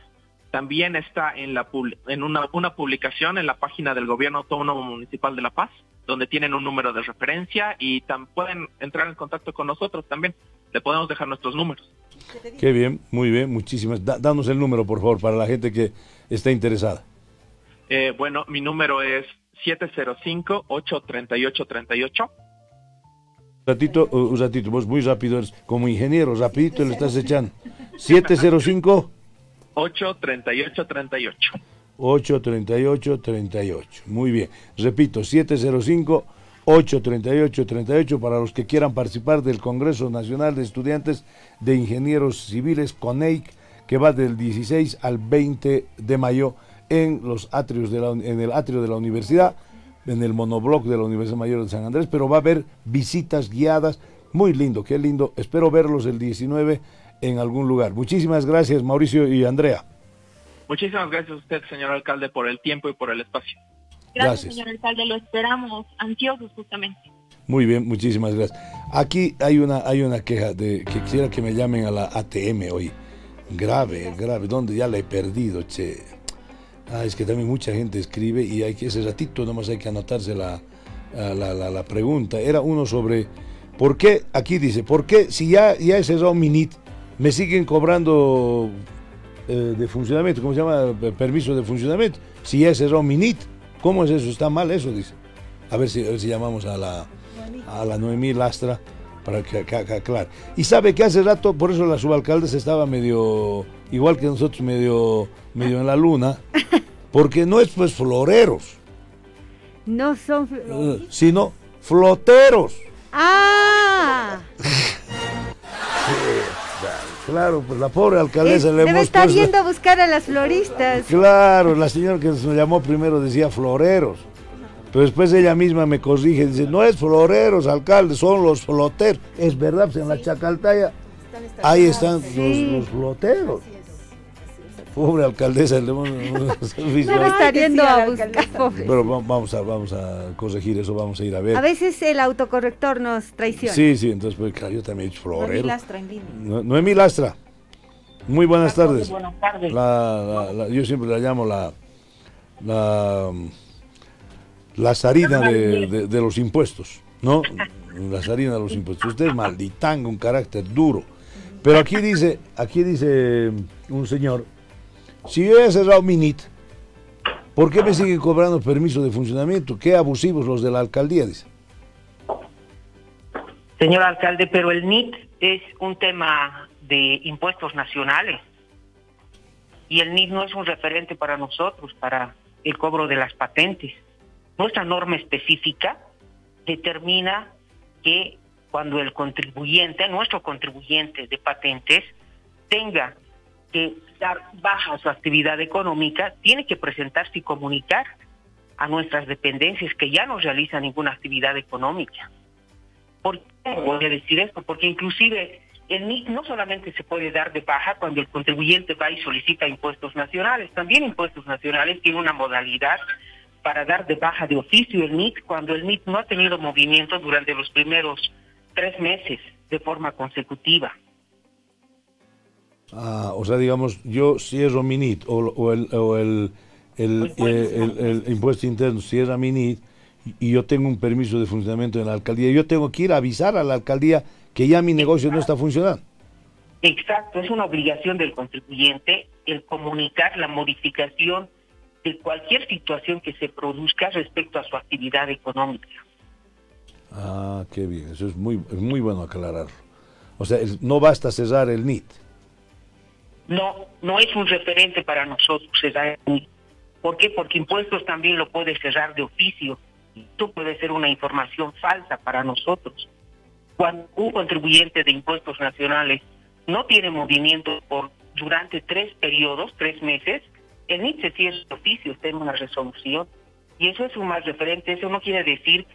También está en, la, en una, una publicación en la página del Gobierno Autónomo Municipal de La Paz, donde tienen un número de referencia y pueden entrar en contacto con nosotros también. Le podemos dejar nuestros números. Qué bien, muy bien, muchísimas. danos el número, por favor, para la gente que está interesada. Eh, bueno, mi número es 705-838-38. Ratito, un ratito, vos muy rápido eres, como ingeniero, rapidito le estás echando. 705 838 38. 838 38. Muy bien. Repito, 705 838 38 para los que quieran participar del Congreso Nacional de Estudiantes de Ingenieros Civiles CONEIC que va del 16 al 20 de mayo en los atrios de la, en el atrio de la universidad, en el monobloc de la Universidad Mayor de San Andrés, pero va a haber visitas guiadas, muy lindo, qué lindo. Espero verlos el 19 en algún lugar. Muchísimas gracias, Mauricio y Andrea. Muchísimas gracias a usted, señor alcalde, por el tiempo y por el espacio. Gracias, Gracias. señor alcalde, lo esperamos ansiosos justamente. Muy bien, muchísimas gracias. Aquí hay una, hay una queja de que quisiera que me llamen a la ATM hoy. Grave, grave. ¿Dónde? Ya la he perdido, che. Ah, es que también mucha gente escribe y hay que ese ratito nomás hay que anotarse la, la, la- pregunta. Era uno sobre por qué, aquí dice, ¿por qué si ya, ya he cerrado mi NIT, me siguen cobrando eh, de funcionamiento, ¿cómo se llama? Permiso de funcionamiento. Si ya he cerrado mi NIT, ¿cómo es eso? ¿Está mal eso? Dice. A ver si, a ver si llamamos a la, a la Noemí Lastra para que, aclare. Y sabe que hace rato, por eso la subalcaldesa estaba medio, igual que nosotros, medio, medio en la luna, porque no es pues floreros, No son... eh, sino floteros. ¡Ah! Claro, pues la pobre alcaldesa Es- le debe estar puesto- yendo a buscar a las floristas. Claro, la señora que nos llamó primero decía floreros. Pero después ella misma me corrige, dice, no es floreros, alcalde, son los floteros. Es verdad, pues en la Chacaltaya, ahí están los, los floteros. Pobre alcaldesa, Debe ahí. estar yendo a buscar. Pero va- vamos a, vamos a corregir eso, vamos a ir a ver. A veces el autocorrector nos traiciona. Sí, sí, entonces, pues, claro, yo también he dicho Noemí. Lastra en línea. No- Noemí Lastra, muy buenas tardes. Buenas tardes. La- la- la- yo siempre la llamo la, la, la zarina de, de- de los impuestos, ¿no? La zarina de los impuestos. Usted es malditanga, un carácter duro. Pero aquí dice, aquí dice un señor, si yo he cerrado mi NIT, ¿por qué me siguen cobrando permiso de funcionamiento? Qué abusivos los de la alcaldía, dice. Señor alcalde, pero el NIT es un tema de impuestos nacionales y el NIT no es un referente para nosotros, para el cobro de las patentes. Nuestra norma específica determina que cuando el contribuyente, nuestro contribuyente de patentes, tenga que dar baja su actividad económica, tiene que presentarse y comunicar a nuestras dependencias que ya no realizan ninguna actividad económica. ¿Por qué voy a decir esto? Porque inclusive el NIC no solamente se puede dar de baja cuando el contribuyente va y solicita impuestos nacionales, también impuestos nacionales tiene una modalidad para dar de baja de oficio el NIC cuando el NIC no ha tenido movimiento durante los primeros tres meses de forma consecutiva. Ah, o sea, digamos, yo cierro mi NIT o, o el, o el, el, eh, el- impuesto interno cierra mi NIT y yo tengo un permiso de funcionamiento en la alcaldía, yo tengo que ir a avisar a la alcaldía que ya mi negocio no está funcionando. Exacto, es una obligación del contribuyente el comunicar la modificación de cualquier situación que se produzca respecto a su actividad económica. Ah, qué bien, eso es muy, es muy bueno aclararlo. O sea, es- no basta cerrar el NIT. No, no es un referente para nosotros. ¿Por qué? Porque impuestos también lo puede cerrar de oficio. Esto puede ser una información falsa para nosotros. Cuando un contribuyente de impuestos nacionales no tiene movimiento por durante tres periodos, tres meses, el NIT se cierra de oficio, está una resolución. Y eso es un más referente. Eso no quiere decir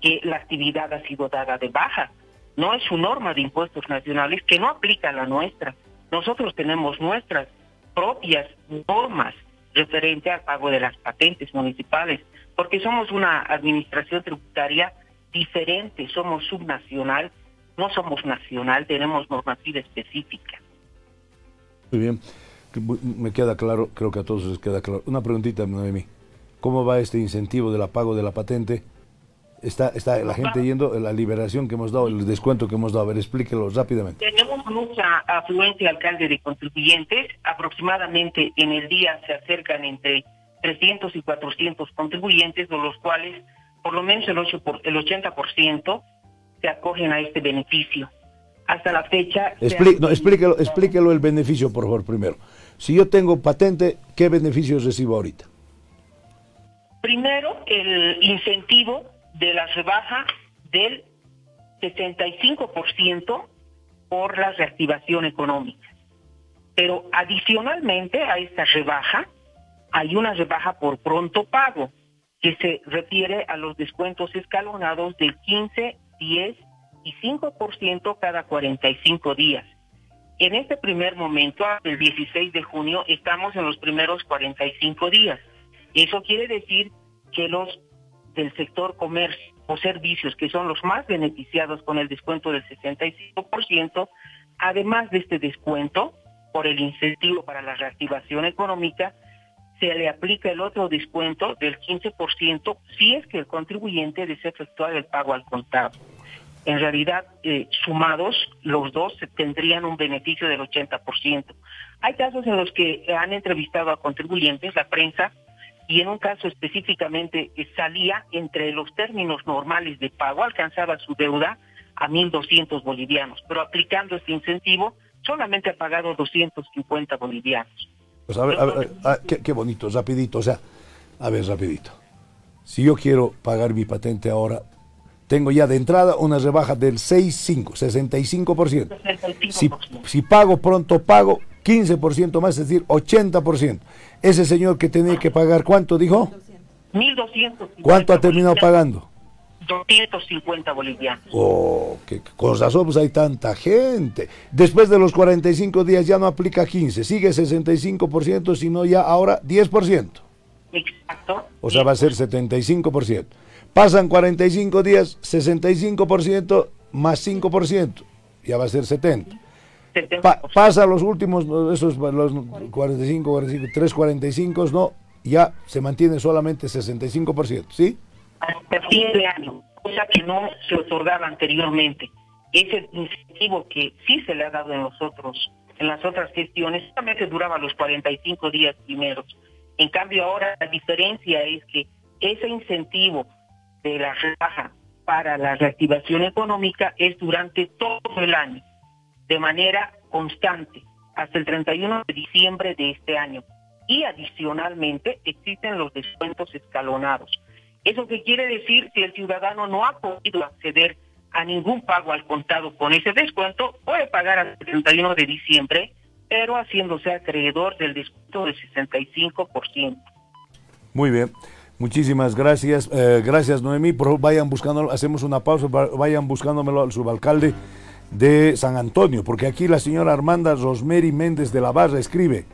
que la actividad ha sido dada de baja. No es su norma de impuestos nacionales que no aplica a la nuestra. Nosotros tenemos nuestras propias normas referente al pago de las patentes municipales, porque somos una administración tributaria diferente, somos subnacional, no somos nacional, tenemos normativa específica. Muy bien, me queda claro, creo que a todos les queda claro. Una preguntita, Noemi. ¿Cómo va este incentivo del pago de la patente? ¿Está, está la gente yendo, la liberación que hemos dado, el descuento que hemos dado? A ver, explíquelo rápidamente. Tenemos mucha afluencia, alcalde, de contribuyentes. Aproximadamente en el día se acercan entre 300 y 400 contribuyentes, de los cuales por lo menos el, 8 por, el 80% se acogen a este beneficio. Hasta la fecha... han- no, explíquelo, explíquelo el beneficio, por favor, primero. Si yo tengo patente, ¿qué beneficios recibo ahorita? Primero, el incentivo de la rebaja del 65% por la reactivación económica. Pero adicionalmente a esta rebaja, hay una rebaja por pronto pago, que se refiere a los descuentos escalonados del 15, 10 y 5% cada 45 días. En este primer momento, el 16 de junio, estamos en los primeros 45 días. Eso quiere decir que los del sector comercio o servicios, que son los más beneficiados con el descuento del 65%, además de este descuento por el incentivo para la reactivación económica, se le aplica el otro descuento del 15% si es que el contribuyente desea efectuar el pago al contado. En realidad, eh, sumados, los dos tendrían un beneficio del 80%. Hay casos en los que han entrevistado a contribuyentes, la prensa, y en un caso específicamente eh, salía entre los términos normales de pago, alcanzaba su deuda a 1.200 bolivianos, pero aplicando este incentivo solamente ha pagado 250 bolivianos. Pues a ver, a ver, a- qué, qué bonito, rapidito, o sea, a ver, rapidito. Si yo quiero pagar mi patente ahora, tengo ya de entrada una rebaja del 6,5, 65%. Si, si pago pronto, pago 15% más, es decir, 80%. Ese señor que tenía que pagar, ¿cuánto dijo? 1.200. ¿Cuánto ha terminado pagando? 250 bolivianos. Oh, que con razón pues hay tanta gente. Después de los 45 días ya no aplica 15, sigue 65%, sino ya ahora 10%. Exacto. O sea, va a ser 75%. Pasan 45 días, 65% más 5%, ya va a ser 70. Pa- pasa los últimos, esos los 45, 45, 3 45, no, ya se mantiene solamente 65%, ¿sí? hasta fin de año, cosa que no se otorgaba anteriormente. Ese incentivo que sí se le ha dado en los otros, en las otras gestiones, solamente duraba los 45 días primeros. En cambio ahora la diferencia es que ese incentivo de la rebaja para la reactivación económica es durante todo el año, de manera constante, hasta el 31 de diciembre de este año. Y adicionalmente existen los descuentos escalonados. ¿Eso qué quiere decir? Si el ciudadano no ha podido acceder a ningún pago al contado con ese descuento, puede pagar hasta el 31 de diciembre, pero haciéndose acreedor del descuento del 65%. Muy bien. Muchísimas gracias. Eh, gracias, Noemí. Por vayan buscando, hacemos una pausa, va- vayan buscándomelo al subalcalde de San Antonio, porque aquí la señora Armanda Rosemary Méndez de la Barra escribe,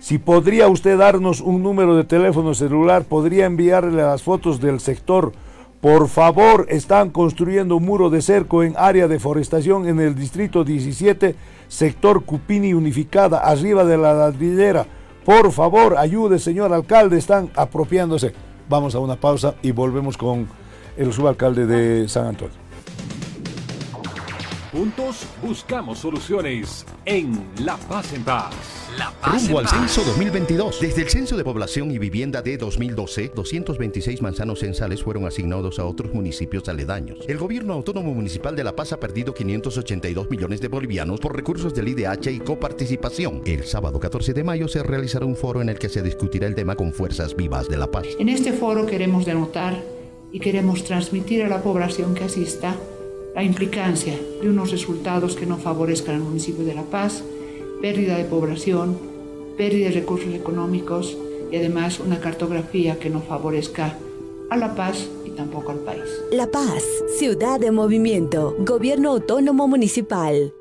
si podría usted darnos un número de teléfono celular, podría enviarle las fotos del sector. Por favor, están construyendo un muro de cerco en área de forestación en el distrito 17, sector Cupini Unificada, arriba de la ladrillera. Por favor, ayude, señor alcalde, están apropiándose. Vamos a una pausa y volvemos con el subalcalde de San Antonio. Juntos buscamos soluciones en La Paz en Paz. La Rumbo al censo 2022. Desde el censo de población y vivienda de 2012, 226 manzanos censales fueron asignados a otros municipios aledaños. El gobierno autónomo municipal de La Paz ha perdido 582 millones de bolivianos por recursos del IDH y coparticipación. El sábado 14 de mayo se realizará un foro en el que se discutirá el tema con fuerzas vivas de La Paz. En este foro queremos denotar y queremos transmitir a la población que asista la implicancia de unos resultados que no favorezcan al municipio de La Paz, pérdida de población, pérdida de recursos económicos y además una cartografía que no favorezca a La Paz y tampoco al país. La Paz, ciudad de movimiento, gobierno autónomo municipal.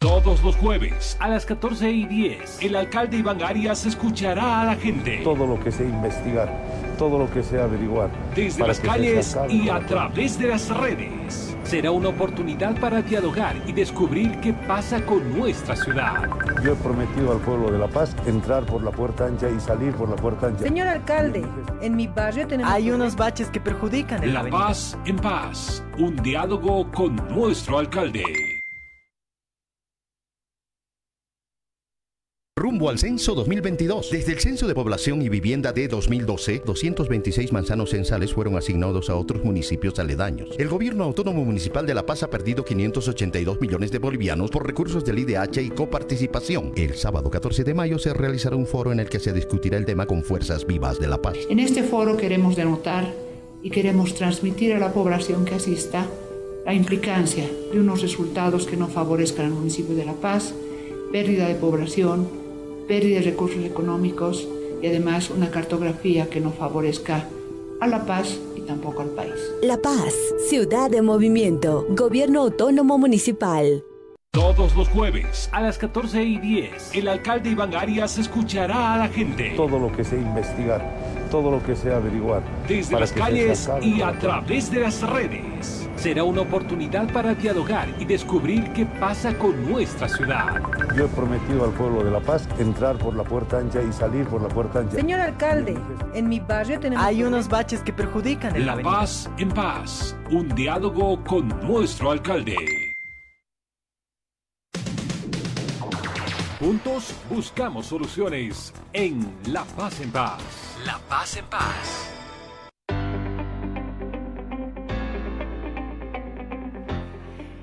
Todos los jueves a las 14 y 10, el alcalde Iván Arias escuchará a la gente Todo lo que sea investigar, todo lo que sea averiguar. desde las calles y a través de las redes. Será una oportunidad para dialogar y descubrir qué pasa con nuestra ciudad. Yo he prometido al pueblo de La Paz entrar por la puerta ancha y salir por la puerta ancha. Señor alcalde, en mi barrio tenemos... Hay unos baches que perjudican el La avenida. paz en paz, un diálogo con nuestro alcalde. Rumbo al censo 2022. Desde el censo de población y vivienda de 2012, 226 manzanos censales fueron asignados a otros municipios aledaños. El gobierno autónomo municipal de La Paz ha perdido 582 millones de bolivianos por recursos del IDH y coparticipación. El sábado 14 de mayo se realizará un foro en el que se discutirá el tema con fuerzas vivas de La Paz. En este foro queremos denotar y queremos transmitir a la población que asista la implicancia de unos resultados que no favorezcan al municipio de La Paz, pérdida de población, pérdida de recursos económicos y además una cartografía que no favorezca a La Paz y tampoco al país. La Paz, ciudad de movimiento, gobierno autónomo municipal. Todos los jueves a las 14 y 10, el alcalde Iván Arias escuchará a la gente. Todo lo que sea investigar, todo lo que sea averiguar. Desde para las calles y la a través de las redes. Será una oportunidad para dialogar y descubrir qué pasa con nuestra ciudad. Yo he prometido al pueblo de La Paz entrar por la puerta ancha y salir por la puerta ancha. Señor alcalde, en mi barrio tenemos... Hay unos baches que perjudican el La avenida. paz en paz. Un diálogo con nuestro alcalde. Juntos buscamos soluciones en La Paz en Paz. La Paz en Paz.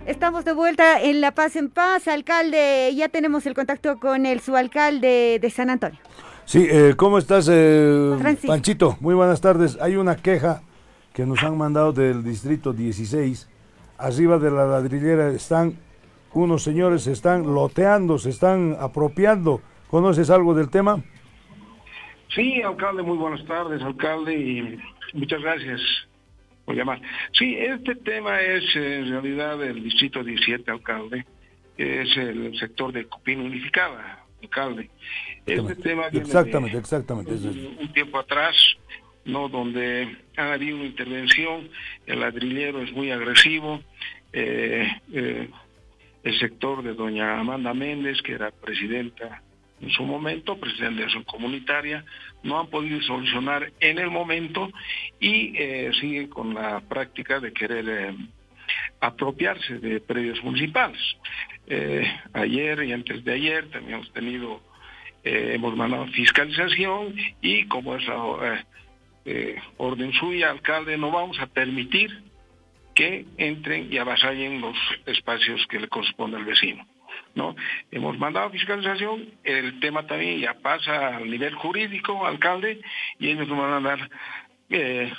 Estamos de vuelta en La Paz en Paz, alcalde. Ya tenemos el contacto con el subalcalde de San Antonio. Sí, eh, ¿cómo estás, eh. Panchito? Muy buenas tardes. Hay una queja que nos han mandado del distrito 16. Arriba de la ladrillera están unos señores, se están loteando, se están apropiando. ¿Conoces algo del tema? Sí, alcalde, muy buenas tardes, alcalde, y muchas gracias por llamar. Sí, este tema es en realidad del distrito 17, alcalde, es el sector de Copino Unificada, alcalde. Este tema viene de- Exactamente, exactamente. es. un tiempo atrás, ¿no? Donde ha habido una intervención, el ladrillero es muy agresivo, eh, eh, el sector de doña Amanda Méndez, que era presidenta en su momento, presidente de acción comunitaria, no han podido solucionar en el momento y eh, sigue con la práctica de querer eh, apropiarse de predios municipales. Eh, ayer y antes de ayer también hemos tenido hemos mandado fiscalización y como es la eh, orden suya, alcalde, no vamos a permitir que entren y avasallen los espacios que le corresponde al vecino. ¿no? Hemos mandado fiscalización, el tema también ya pasa al nivel jurídico, alcalde, y ellos nos van a dar eh,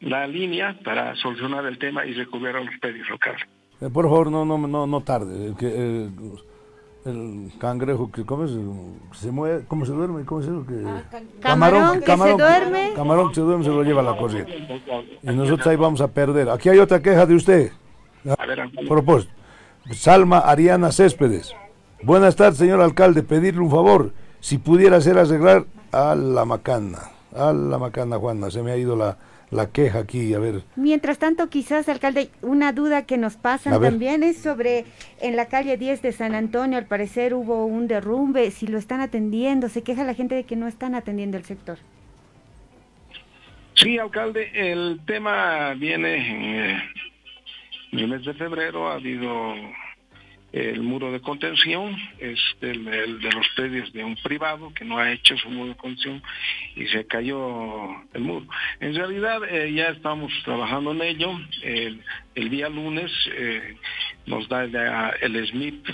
la línea para solucionar el tema y recuperar los pedidos locales. Eh, por favor, no, no, no, no tarde. eh, eh, el cangrejo que ¿cómo es? se mueve, ¿cómo se duerme? ¿Cómo es eso? Que, Camarón que se duerme. Camarón que se duerme se lo lleva a la corriente. Y nosotros ahí vamos a perder. Aquí hay otra queja de usted. A ver, alcalde. Propósito. Salma Ariana Céspedes. Buenas tardes, señor alcalde. Pedirle un favor. Si pudiera hacer arreglar a la macana. A la macana, Juana. Se me ha ido la, la queja aquí. A ver. Mientras tanto, quizás, alcalde, una duda que nos pasan también es sobre en la calle 10 de San Antonio, al parecer hubo un derrumbe, si lo están atendiendo, se queja la gente de que no están atendiendo el sector. Sí, alcalde, el tema viene en, eh, en el mes de febrero, ha habido el muro de contención, es el de los predios de un privado que no ha hecho su muro de contención y se cayó el muro. En realidad eh, ya estamos trabajando en ello. El, el día lunes eh, nos da el, el SMIP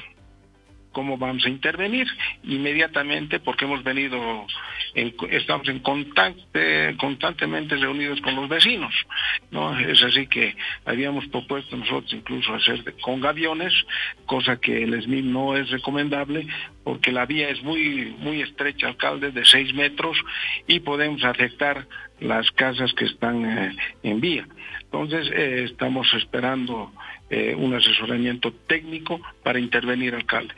cómo vamos a intervenir inmediatamente porque hemos venido, en- estamos en contacto, constantemente reunidos con los vecinos, ¿no? Es así que habíamos propuesto nosotros incluso hacer de- con gaviones, cosa que el SMIM no es recomendable porque la vía es muy, muy estrecha, alcalde, de seis metros y podemos afectar las casas que están eh, en vía. Entonces, eh, estamos esperando eh, un asesoramiento técnico para intervenir, alcalde.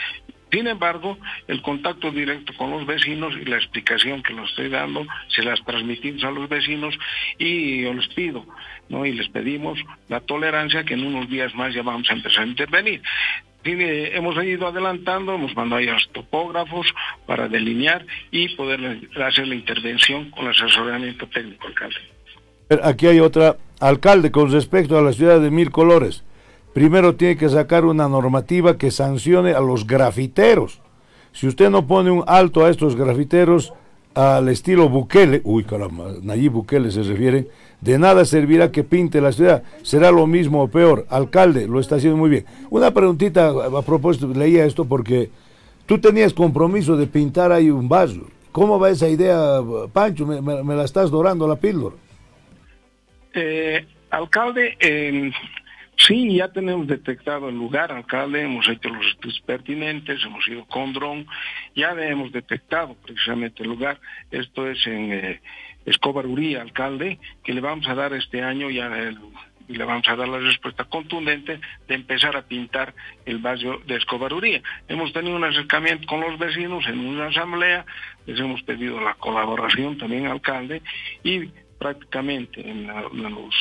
Sin embargo, el contacto directo con los vecinos y la explicación que lo estoy dando, se las transmitimos a los vecinos y yo les pido, ¿no? Y les pedimos la tolerancia que en unos días más ya vamos a empezar a intervenir. Eh, hemos ido adelantando, hemos mandado ya los topógrafos para delinear y poder hacer la intervención con el asesoramiento técnico, alcalde. Aquí hay otra. Alcalde, con respecto a la ciudad de Mil Colores, primero tiene que sacar una normativa que sancione a los grafiteros. Si usted no pone un alto a estos grafiteros al estilo Bukele, uy caramba, Nayib Bukele se refiere, de nada servirá que pinte la ciudad, será lo mismo o peor. Alcalde, lo está haciendo muy bien. Una preguntita a propósito, leía esto porque tú tenías compromiso de pintar ahí un vaso. ¿Cómo va esa idea, Pancho? Me, la estás dorando la píldora. Eh, alcalde, sí, ya tenemos detectado el lugar, alcalde, hemos hecho los estudios pertinentes, hemos ido con dron, ya hemos detectado precisamente el lugar. Esto es en eh, Escobar Uría, alcalde, que le vamos a dar este año ya y le vamos a dar la respuesta contundente de empezar a pintar el barrio de Escobaruría. Hemos tenido un acercamiento con los vecinos en una asamblea, les hemos pedido la colaboración también alcalde y prácticamente en, la- en los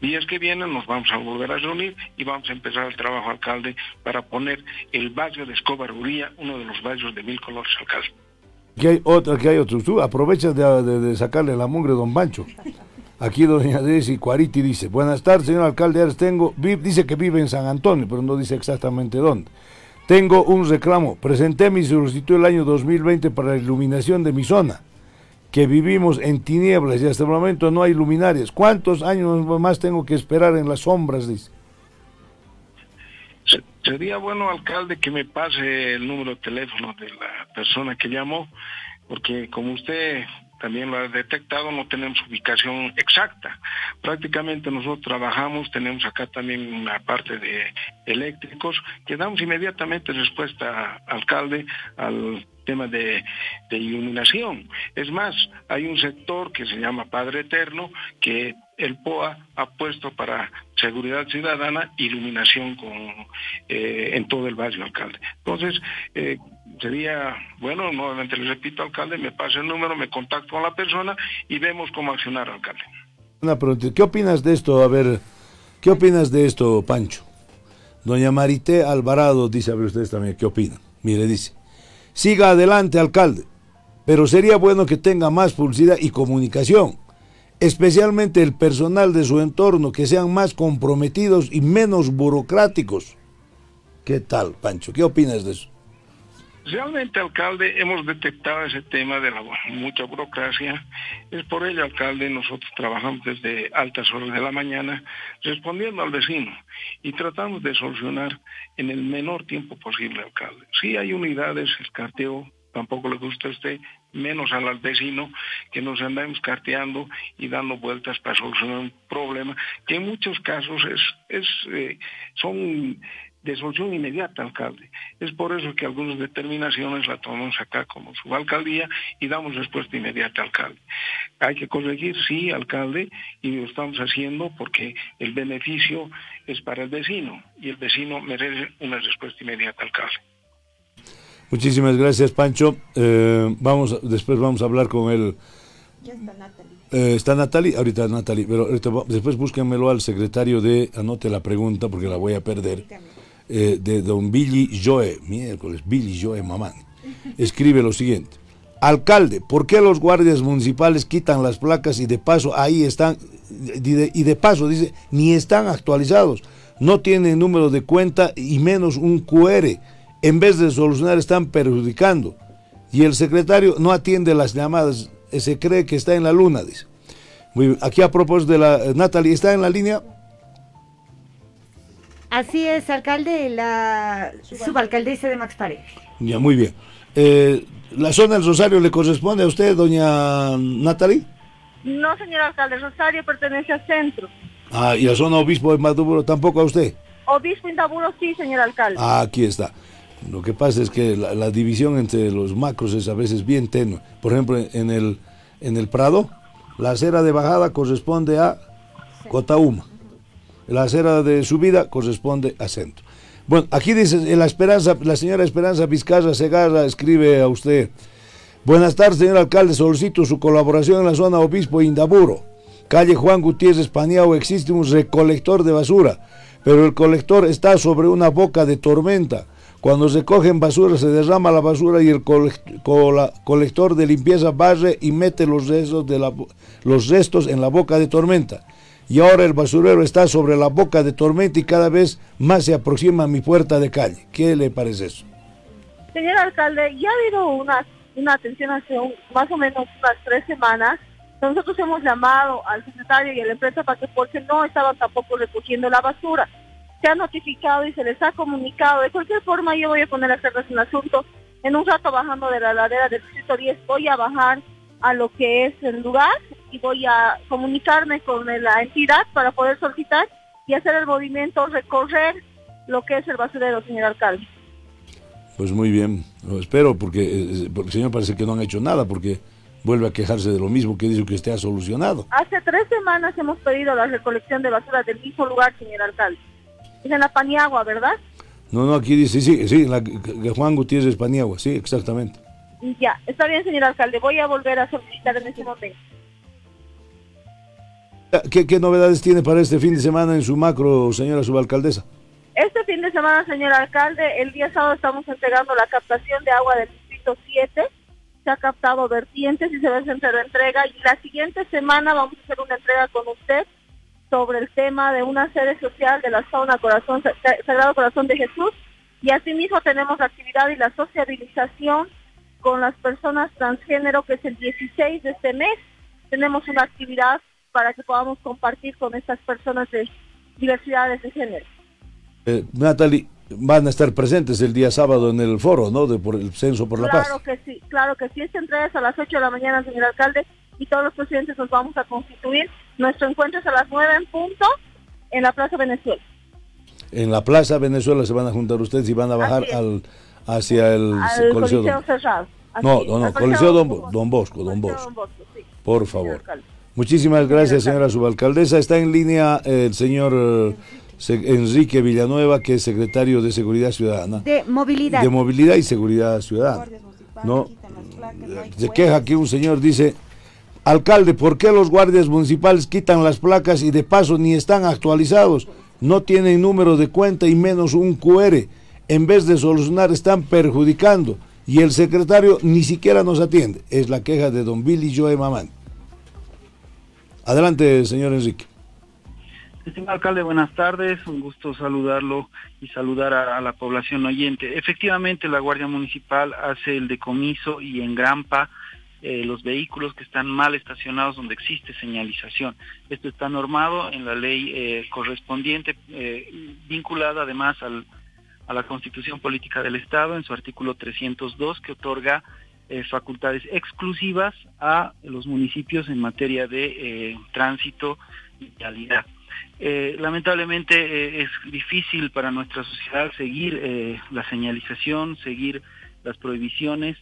días que vienen nos vamos a volver a reunir y vamos a empezar el trabajo alcalde para poner el barrio de Escobaruría, uno de los barrios de mil colores alcalde. Aquí hay otro, aquí hay otro. Tú aprovechas de, sacarle la mugre don Pancho. Aquí doña Desi Cuariti dice, buenas tardes, señor alcalde, Ares, tengo, vi- dice que vive en San Antonio, pero no dice exactamente dónde. Tengo un reclamo, presenté mi solicitud el año 2020 para la iluminación de mi zona, que vivimos en tinieblas y hasta el momento no hay luminarias. ¿Cuántos años más tengo que esperar en las sombras? Dice. Se- Sería bueno, alcalde, que me pase el número de teléfono de la persona que llamó, porque como usted también lo ha detectado, no tenemos ubicación exacta. Prácticamente nosotros trabajamos, tenemos acá también una parte de eléctricos, que damos inmediatamente respuesta, alcalde, al tema de, iluminación. Es más, hay un sector que se llama Padre Eterno, que el POA ha puesto para seguridad ciudadana iluminación con eh, en todo el barrio, alcalde. Entonces, eh, sería, bueno, nuevamente le repito, alcalde, me pasa el número, me contacto con la persona y vemos cómo accionar, alcalde. Una pregunta, ¿qué opinas de esto? A ver, ¿qué opinas de esto, Pancho? Doña Marité Alvarado dice, a ver ustedes también, ¿qué opinan? Mire, dice, siga adelante, alcalde, pero sería bueno que tenga más publicidad y comunicación, especialmente el personal de su entorno, que sean más comprometidos y menos burocráticos. ¿Qué tal, Pancho? ¿Qué opinas de eso? Realmente, alcalde, hemos detectado ese tema de la mucha burocracia. Es por ello, alcalde, nosotros trabajamos desde altas horas de la mañana respondiendo al vecino y tratamos de solucionar en el menor tiempo posible, alcalde. Sí hay unidades, el carteo tampoco le gusta a usted, menos al vecino, que nos andamos carteando y dando vueltas para solucionar un problema que en muchos casos es, es eh, son de solución inmediata, alcalde. Es por eso que algunas determinaciones la tomamos acá como subalcaldía y damos respuesta inmediata, alcalde. Hay que corregir, sí, alcalde, y lo estamos haciendo porque el beneficio es para el vecino y el vecino merece una respuesta inmediata, alcalde. Muchísimas gracias, Pancho. Eh, vamos, después vamos a hablar con él. Ya está Natalie. Eh, está Natalie, ahorita Natalie, pero ahorita después búsquenmelo al secretario de, anote la pregunta porque la voy a perder, eh, de don Billy Joe, miércoles, Billy Joe Mamán. Escribe lo siguiente. Alcalde, ¿por qué los guardias municipales quitan las placas y de paso ahí están, y de, y de paso dice, ni están actualizados, no tienen número de cuenta y menos un QR? En vez de solucionar están perjudicando. Y el secretario no atiende las llamadas, eh, se cree que está en la luna, dice. Aquí a propósito de la... eh, Natalie, ¿está en la línea? Así es, alcalde, la subalcaldesa de Max Paredes. Ya, muy bien. Eh, ¿La zona del Rosario le corresponde a usted, doña Natalie? No, señor alcalde, Rosario pertenece al centro. Ah, y la zona obispo de Maduro tampoco a usted. Obispo Indaburo sí, señor alcalde. Ah, aquí está. Lo que pasa es que la, la división entre los macros es a veces bien tenue. Por ejemplo, en el, en el Prado, la acera de bajada corresponde a Cotauma. La acera de subida corresponde a centro. Bueno, aquí dice la esperanza, la señora Esperanza Vizcarra Segarra escribe a usted. Buenas tardes, señor alcalde. Solicito su colaboración en la zona Obispo Indaburo. Calle Juan Gutiérrez Paniao existe un recolector de basura, pero el colector está sobre una boca de tormenta. Cuando se cogen basura se derrama la basura y el colector de limpieza barre y mete los restos, de la, los restos en la boca de tormenta. Y ahora el basurero está sobre la boca de tormenta y cada vez más se aproxima a mi puerta de calle. ¿Qué le parece eso? Señor alcalde, ya ha habido una, una atención hace un- más o menos unas tres semanas. Nosotros hemos llamado al secretario y a la empresa para que porque no estaban tampoco recogiendo la basura. Se ha notificado y se les ha comunicado. De cualquier forma, yo voy a poner a hacer un asunto. En un rato bajando de la ladera del distrito 10 voy a bajar a lo que es el lugar y voy a comunicarme con la entidad para poder solicitar y hacer el movimiento, recorrer lo que es el basurero, señor alcalde. Pues muy bien, lo espero porque, eh, porque señor parece que no han hecho nada porque vuelve a quejarse de lo mismo que dice que usted ha solucionado. Hace tres semanas hemos pedido la recolección de basura del mismo lugar, señor alcalde. Es en la Paniagua, ¿verdad? No, no, aquí dice, sí, sí, la, Juan Gutiérrez Paniagua, sí, exactamente. Ya, está bien, señor alcalde, voy a volver a solicitar en ese momento. ¿Qué, ¿Qué novedades tiene para este fin de semana en su macro, señora subalcaldesa? Este fin de semana, señor alcalde, el día sábado estamos entregando la captación de agua del distrito 7. Se ha captado vertientes y se va a hacer la entrega. Y la siguiente semana vamos a hacer una entrega con usted sobre el tema de una sede social de la zona Corazón, Sagrado Corazón de Jesús. Y asimismo tenemos la actividad y la sociabilización con las personas transgénero, que es el 16 de este mes. Tenemos una actividad para que podamos compartir con estas personas de diversidades de género. Eh, Natalie, van a estar presentes el día sábado en el foro, ¿no? De por el censo por la paz. Claro que sí, claro que sí. Esta entrega es a las 8 de la mañana, señor alcalde, y todos los presidentes nos vamos a constituir. Nuestro encuentro es a las 9 en punto en la Plaza Venezuela. En la Plaza Venezuela se van a juntar ustedes y van a bajar al hacia el al Coliseo, cerrado. No, no, no, Coliseo Don, Don, Bosco, Don Bosco. Por favor. Muchísimas gracias, señora subalcaldesa. Está en línea el señor eh, Enrique Villanueva, que es secretario de Seguridad Ciudadana. De movilidad. De movilidad y seguridad ciudadana. No, se queja que un señor dice, alcalde, ¿por qué los guardias municipales quitan las placas y de paso ni están actualizados? No tienen número de cuenta y menos un QR. En vez de solucionar, están perjudicando. Y el secretario ni siquiera nos atiende. Es la queja de don Billy Joe Mamán. Adelante, señor Enrique. Estimado alcalde, buenas tardes. Un gusto saludarlo y saludar a, la población oyente. Efectivamente, la Guardia Municipal hace el decomiso y engrampa eh, los vehículos que están mal estacionados donde existe señalización. Esto está normado en la ley eh, correspondiente, eh, vinculada además a la Constitución Política del Estado en su artículo 302 que otorga eh, facultades exclusivas a los municipios en materia de eh, tránsito y calidad. Eh, lamentablemente es difícil para nuestra sociedad seguir la señalización, seguir las prohibiciones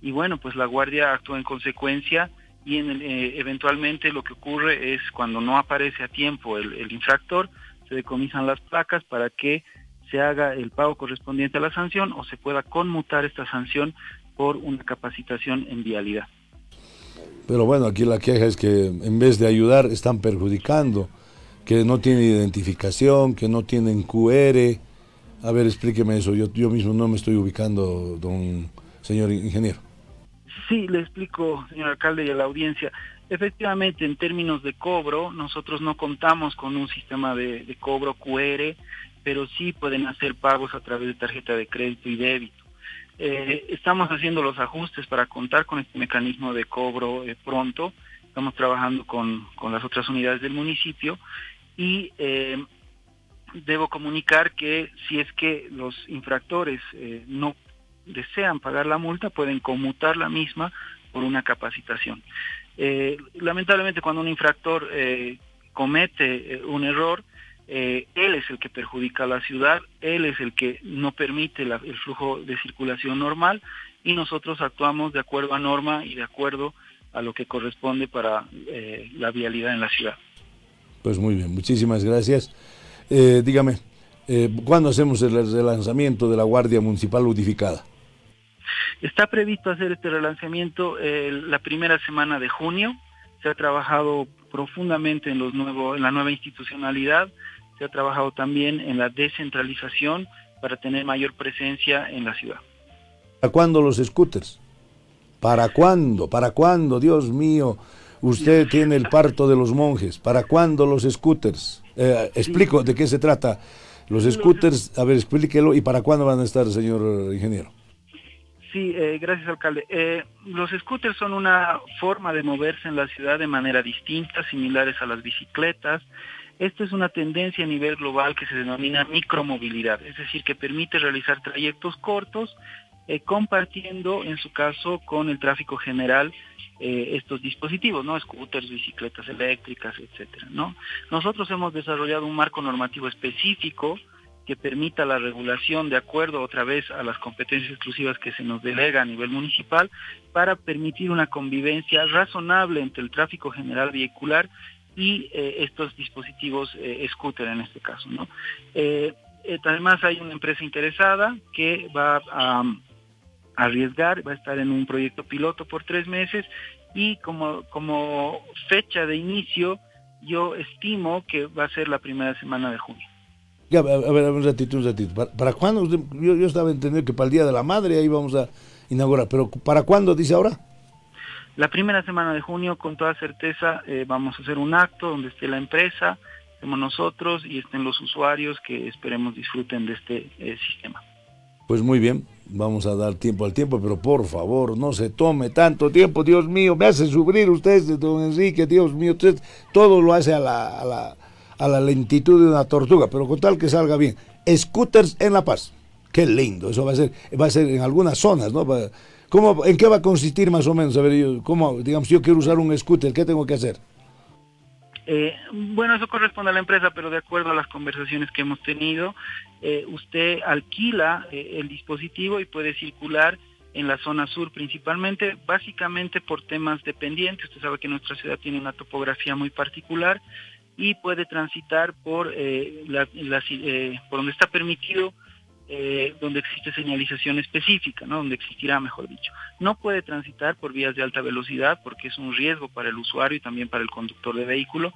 y bueno, pues la Guardia actúa en consecuencia y en eventualmente lo que ocurre es cuando no aparece a tiempo el, el infractor, se decomisan las placas para que se haga el pago correspondiente a la sanción o se pueda conmutar esta sanción por una capacitación en vialidad. Pero bueno, aquí la queja es que en vez de ayudar están perjudicando, que no tienen identificación, que no tienen QR. A ver, explíqueme eso, yo, yo mismo no me estoy ubicando, don señor ingeniero. Sí, le explico, señor alcalde y a la audiencia. Efectivamente, en términos de cobro, nosotros no contamos con un sistema de, de cobro QR, pero sí pueden hacer pagos a través de tarjeta de crédito y débito. Eh, estamos haciendo los ajustes para contar con este mecanismo de cobro eh, pronto. Estamos trabajando con, las otras unidades del municipio y eh, debo comunicar que si es que los infractores no desean pagar la multa, pueden conmutar la misma por una capacitación. lamentablemente cuando un infractor comete un error, eh, él es el que perjudica a la ciudad, él es el que no permite el flujo de circulación normal y nosotros actuamos de acuerdo a norma y de acuerdo a lo que corresponde para eh, la vialidad en la ciudad. Pues muy bien, muchísimas gracias. Eh, dígame, ¿cuándo hacemos el relanzamiento de la Guardia Municipal Unificada? Está previsto hacer este relanzamiento la primera semana de junio. Se ha trabajado profundamente en, los nuevos, en la nueva institucionalidad se ha trabajado también en la descentralización para tener mayor presencia en la ciudad. ¿Para cuándo los scooters? ¿Para cuándo? ¿Para cuándo? Dios mío, usted tiene el parto de los monjes. ¿Para cuándo los scooters? Eh, explico de qué se trata. Los scooters, a ver, explíquelo y para cuándo van a estar, señor ingeniero. Sí, eh, gracias, alcalde. Eh, los scooters son una forma de moverse en la ciudad de manera distinta, similares a las bicicletas. Esto es una tendencia a nivel global que se denomina micromovilidad, es decir, que permite realizar trayectos cortos eh, compartiendo, en su caso, con el tráfico general eh, estos dispositivos, ¿no? Scooters, bicicletas eléctricas, etcétera, ¿no? Nosotros hemos desarrollado un marco normativo específico que permita la regulación de acuerdo otra vez a las competencias exclusivas que se nos delega a nivel municipal para permitir una convivencia razonable entre el tráfico general vehicular y eh, estos dispositivos eh, scooter en este caso. ¿no? Eh, además hay una empresa interesada que va a, arriesgar, va a estar en un proyecto piloto por tres meses y como, como fecha de inicio yo estimo que va a ser la primera semana de junio. Ya, a ver, un ratito, un ratito. ¿Para, cuándo? Yo, yo, estaba entendiendo que para el Día de la Madre ahí vamos a inaugurar, pero ¿para cuándo dice ahora? La primera semana de junio, con toda certeza, eh, vamos a hacer un acto donde esté la empresa, estemos nosotros y estén los usuarios que esperemos disfruten de este eh, sistema. Pues muy bien, vamos a dar tiempo al tiempo, pero por favor, no se tome tanto tiempo, Dios mío, me hace sufrir usted, don Enrique, Dios mío, usted todo lo hace a la, a la, a la lentitud de una tortuga, pero con tal que salga bien. Scooters en La Paz, qué lindo, eso va a ser, va a ser en algunas zonas, ¿no? ¿Cómo, ¿En qué va a consistir más o menos? A ver, yo, ¿cómo, digamos, yo quiero usar un scooter, ¿qué tengo que hacer? Eh, bueno, eso corresponde a la empresa, pero de acuerdo a las conversaciones que hemos tenido, eh, usted alquila eh, el dispositivo y puede circular en la zona sur principalmente, básicamente por temas dependientes. Usted sabe que nuestra ciudad tiene una topografía muy particular y puede transitar por, la, por donde está permitido eh, donde existe señalización específica, ¿no? donde existirá, mejor dicho. No puede transitar por vías de alta velocidad porque es un riesgo para el usuario y también para el conductor de vehículo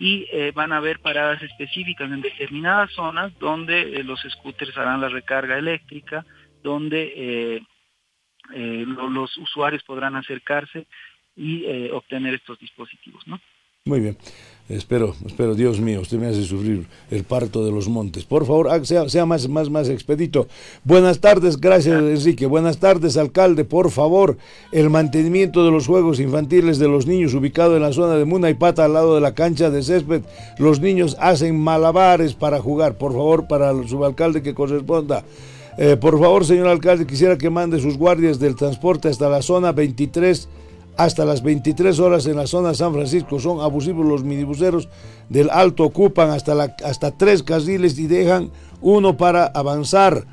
y eh, van a haber paradas específicas en determinadas zonas donde eh, los scooters harán la recarga eléctrica, donde los usuarios podrán acercarse y obtener estos dispositivos. Muy bien. Espero, espero, Dios mío, usted me hace sufrir el parto de los montes. Por favor, sea, sea más, más, más expedito. Buenas tardes, gracias Enrique. Buenas tardes, alcalde. Por favor, el mantenimiento de los juegos infantiles de los niños ubicado en la zona de Muna y Pata al lado de la cancha de césped. Los niños hacen malabares para jugar. Por favor, para el subalcalde que corresponda. Eh, por favor, señor alcalde, quisiera que mande sus guardias del transporte hasta la zona 23 hasta las 23 horas en la zona de San Francisco. Son abusivos los minibuseros del Alto, ocupan hasta, hasta tres carriles y dejan uno para avanzar.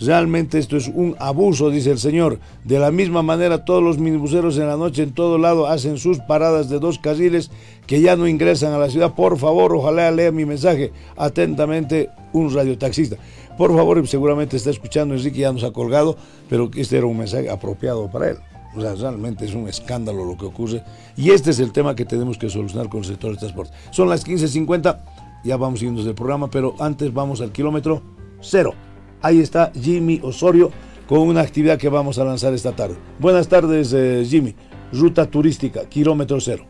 Realmente esto es un abuso, dice el señor. De la misma manera, todos los minibuseros en la noche en todo lado hacen sus paradas de dos carriles que ya no ingresan a la ciudad. Por favor, ojalá lea mi mensaje atentamente un radiotaxista. Por favor, seguramente está escuchando, Enrique ya nos ha colgado, pero este era un mensaje apropiado para él. O sea, realmente es un escándalo lo que ocurre. Y este es el tema que tenemos que solucionar con el sector del transporte. Son las 15.50, ya vamos siguiendo el programa, pero antes vamos al kilómetro cero. Ahí está Jimmy Osorio con una actividad que vamos a lanzar esta tarde. Buenas tardes, eh, Jimmy. Ruta turística, kilómetro cero.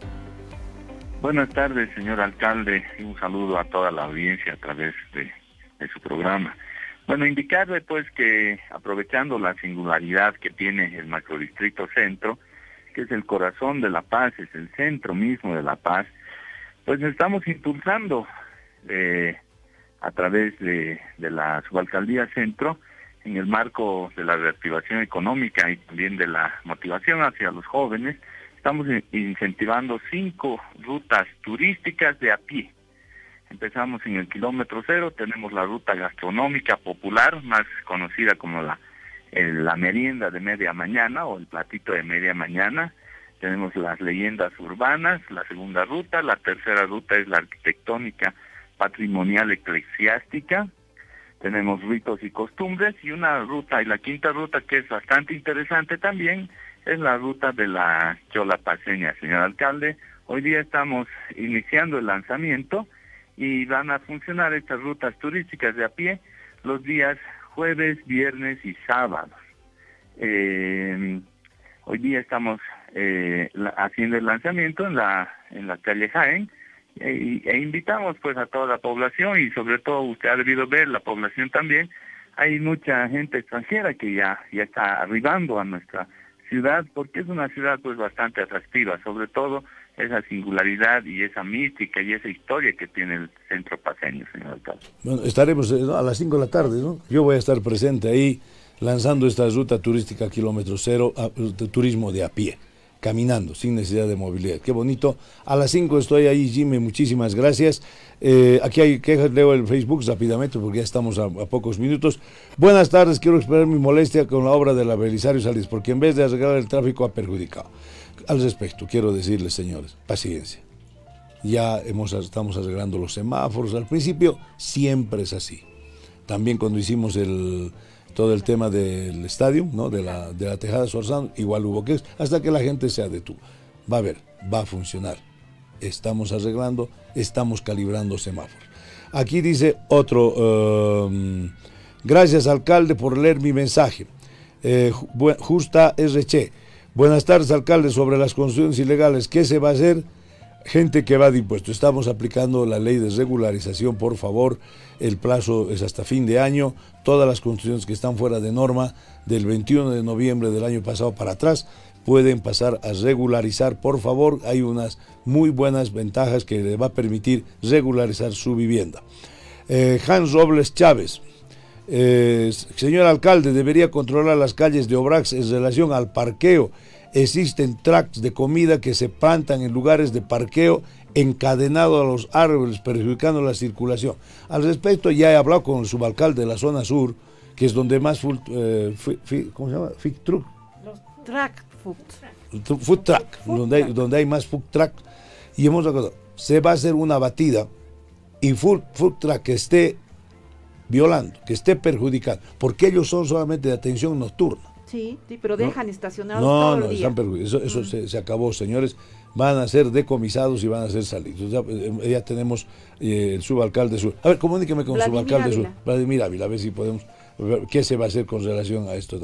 Buenas tardes, señor alcalde, un saludo a toda la audiencia a través de su programa. Bueno, indicarle pues que aprovechando la singularidad que tiene el macrodistrito centro, que es el corazón de La Paz, es el centro mismo de La Paz, pues estamos impulsando eh, a través de, la subalcaldía centro, en el marco de la reactivación económica y también de la motivación hacia los jóvenes, estamos incentivando cinco rutas turísticas de a pie Empezamos en el kilómetro cero, tenemos la ruta gastronómica popular, más conocida como la, la merienda de media mañana o el platito de media mañana. Tenemos las leyendas urbanas, la segunda ruta, la tercera ruta es la arquitectónica patrimonial eclesiástica, tenemos ritos y costumbres y una ruta, y la quinta ruta que es bastante interesante también, es la ruta de la Chola Paseña, señor alcalde. Hoy día estamos iniciando el lanzamiento y van a funcionar estas rutas turísticas de a pie los días jueves, viernes y sábados. Eh, hoy día estamos eh, haciendo el lanzamiento en la en la calle Jaén e, e, invitamos pues a toda la población y sobre todo usted ha debido ver la población también hay mucha gente extranjera que ya ya está arribando a nuestra ciudad porque es una ciudad pues bastante atractiva sobre todo esa singularidad y esa mística y esa historia que tiene el centro paseño, señor alcalde. Bueno, estaremos eh, a las 5 de la tarde, ¿no? Yo voy a estar presente ahí lanzando esta ruta turística kilómetro cero, a, turismo de a pie. caminando, sin necesidad de movilidad. Qué bonito. A las 5 estoy ahí, Jimmy, muchísimas gracias. Eh, aquí hay quejas, leo el Facebook rápidamente porque ya estamos a, pocos minutos. Buenas tardes, quiero expresar mi molestia con la obra de la Belisario Salís, porque en vez de arreglar el tráfico ha perjudicado. Al respecto, quiero decirles, señores, paciencia. Ya hemos, estamos arreglando los semáforos. Al principio siempre es así. También cuando hicimos todo el tema del estadio, ¿no? de, la, de la Tejada Sorzano, igual hubo que hasta que la gente se detuvo. Va a ver, va a funcionar. Estamos arreglando, estamos calibrando semáforos. Aquí dice otro, um, gracias alcalde por leer mi mensaje. Eh, justa RC. Buenas tardes alcalde, sobre las construcciones ilegales, ¿qué se va a hacer? Gente que va de impuestos. Estamos aplicando la ley de regularización, por favor. El plazo es hasta fin de año. Todas las construcciones que están fuera de norma del 21 de noviembre del año pasado para atrás pueden pasar a regularizar. Por favor, hay unas muy buenas ventajas que le va a permitir regularizar su vivienda. Eh, Hans Robles Chávez. Eh, señor alcalde, debería controlar las calles de Obrax en relación al parqueo existen tracks de comida que se plantan en lugares de parqueo encadenado a los árboles, perjudicando la circulación. Al respecto, ya he hablado con el subalcalde de la zona sur, que es donde más full, eh, ¿cómo se llama? Food truck. Los track food. Food truck, donde, Hay, donde hay más food truck. Y hemos acordado, se va a hacer una batida y food, food truck que esté violando, que esté perjudicando, porque ellos son solamente de atención nocturna. Sí, sí, pero dejan no, estacionados no, todo no, el día. están perju- eso, eso se, se acabó, señores. Van a ser decomisados y van a ser salidos. Ya, eh, ya tenemos eh, el subalcalde sur. A ver, comuníqueme con el subalcalde sur. Vladimir Ávila, a ver si podemos ver qué se va a hacer con relación a esto.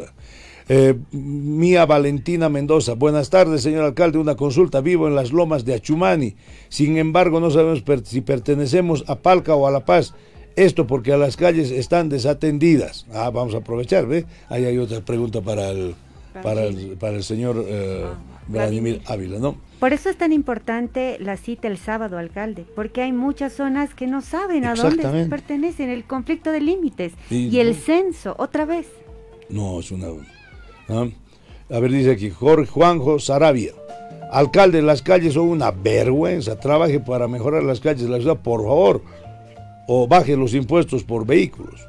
Eh, Mía Valentina Mendoza, buenas tardes, señor alcalde. Una consulta. Vivo en las lomas de Achumani. Sin embargo, no sabemos per- si pertenecemos a Palca o a La Paz. Esto porque a las calles están desatendidas. Ah, vamos a aprovechar, ¿ve? Ahí hay otra pregunta para el, para el, para el señor eh, Vladimir Ávila, ¿no? Por eso es tan importante la cita el sábado, alcalde, porque hay muchas zonas que no saben a dónde pertenecen, el conflicto de límites Y- y, el censo, otra vez. No, es una... ¿ah? A ver, dice aquí, Jorge Juanjo Sarabia. Alcalde, las calles son una vergüenza. Trabaje para mejorar las calles de la ciudad, por favor. O baje los impuestos por vehículos.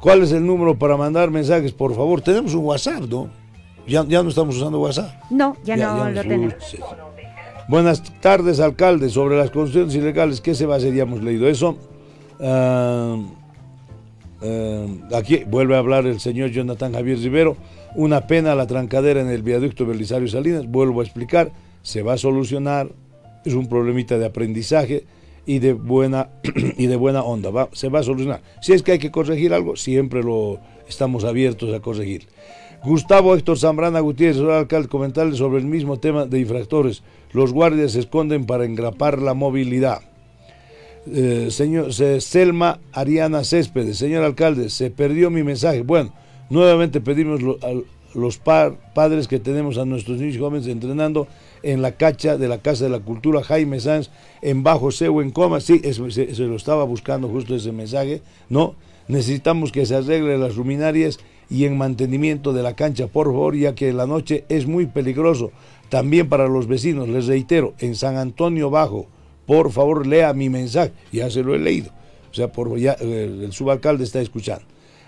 ¿Cuál es el número para mandar mensajes? Por favor, tenemos un WhatsApp, ¿no? Ya, ya no estamos usando WhatsApp. No, ya, Ya- no ya lo tenemos. Buenas tardes, alcalde. Sobre las construcciones ilegales, ¿qué se va a hacer? Ya hemos leído eso. Aquí vuelve a hablar el señor Jonathan Javier Rivero. Una pena la trancadera en el viaducto Belisario Salinas. Vuelvo a explicar, se va a solucionar. Es un problemita de aprendizaje y de buena y de buena onda. Va- se va a solucionar. Si es que hay que corregir algo, siempre lo estamos abiertos a corregir. Gustavo Héctor Zambrana Gutiérrez, señor alcalde, comentarle sobre el mismo tema de infractores. Los guardias se esconden para engrapar la movilidad. Eh, señor se- Selma Ariana Céspedes, señor alcalde, se perdió mi mensaje. Bueno, nuevamente pedimos a los padres que tenemos a nuestros niños jóvenes entrenando en la cacha de la Casa de la Cultura Jaime Sanz en Bajo Seu en Coma. Sí, se, lo estaba buscando justo ese mensaje. No, necesitamos que se arregle las luminarias y en mantenimiento de la cancha, por favor, ya que la noche es muy peligroso. También para los vecinos, les reitero, en San Antonio Bajo, por favor lea mi mensaje, ya se lo he leído. O sea, por, ya, eh, el subalcalde está escuchando.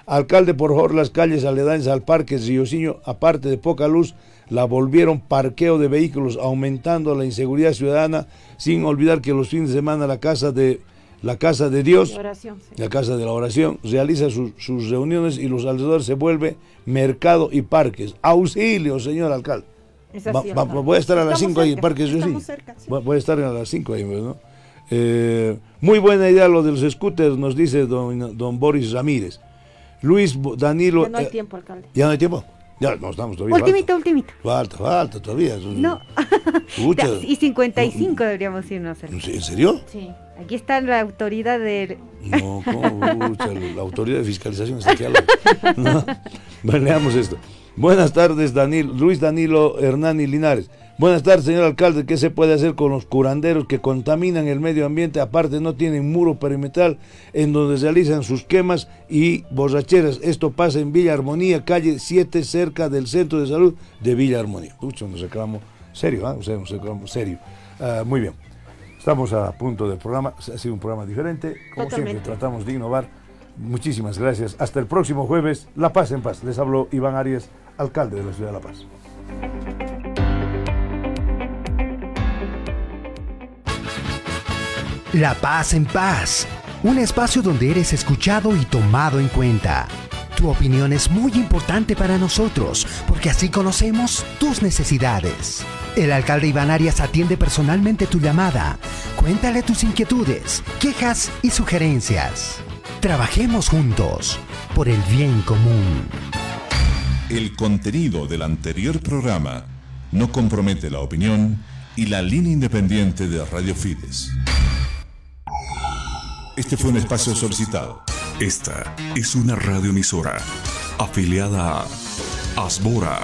Alcalde, por favor, las calles aledañas al parque Ríociño, aparte de poca luz, la volvieron parqueo de vehículos, aumentando la inseguridad ciudadana, sin olvidar que los fines de semana la casa de la casa de Dios, Oración, sí. la casa de la oración, realiza sus- sus reuniones y los alrededores se vuelve mercado y parques. Auxilio, señor alcalde. Va- voy a estar a las Estamos 5 ahí en cerca, sí. Voy a estar a las 5 ahí, ¿no? Eh, muy buena idea lo de los scooters, nos dice don, don Boris Ramírez. Luis Danilo. Ya no hay eh, tiempo, alcalde. ¿Ya no hay tiempo? Ya no estamos todavía. Ultimito, ultimito. Falta, falta, todavía. No. Y 55 deberíamos irnos. al- ¿En serio? Sí. Aquí está la autoridad del... No, ¿cómo? La autoridad de fiscalización está aquí al lado. No. Bueno, leamos esto. Buenas tardes, Danilo, Luis Danilo Hernani Linares. Buenas tardes, señor alcalde. ¿Qué se puede hacer con los curanderos que contaminan el medio ambiente? Aparte, no tienen muro perimetral en donde realizan sus quemas y borracheras. Esto pasa en Villa Armonía, calle 7, cerca del centro de salud de Villa Armonía. Pucha, un reclamo Serio, ¿ah? o sea, serio. Ah, muy bien. Estamos a punto del programa. Ha sido un programa diferente. Como siempre, tratamos de innovar. Muchísimas gracias. Hasta el próximo jueves. La Paz en Paz. Les habló Iván Arias, alcalde de la ciudad de La Paz. La Paz en Paz. Un espacio donde eres escuchado y tomado en cuenta. Tu opinión es muy importante para nosotros porque así conocemos tus necesidades. El alcalde Iván Arias atiende personalmente tu llamada. Cuéntale tus inquietudes, quejas y sugerencias. Trabajemos juntos por el bien común. El contenido del anterior programa no compromete la opinión y la línea independiente de Radio Fides. Este fue un espacio solicitado. Esta es una radioemisora afiliada a Asbora.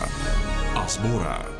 Asbora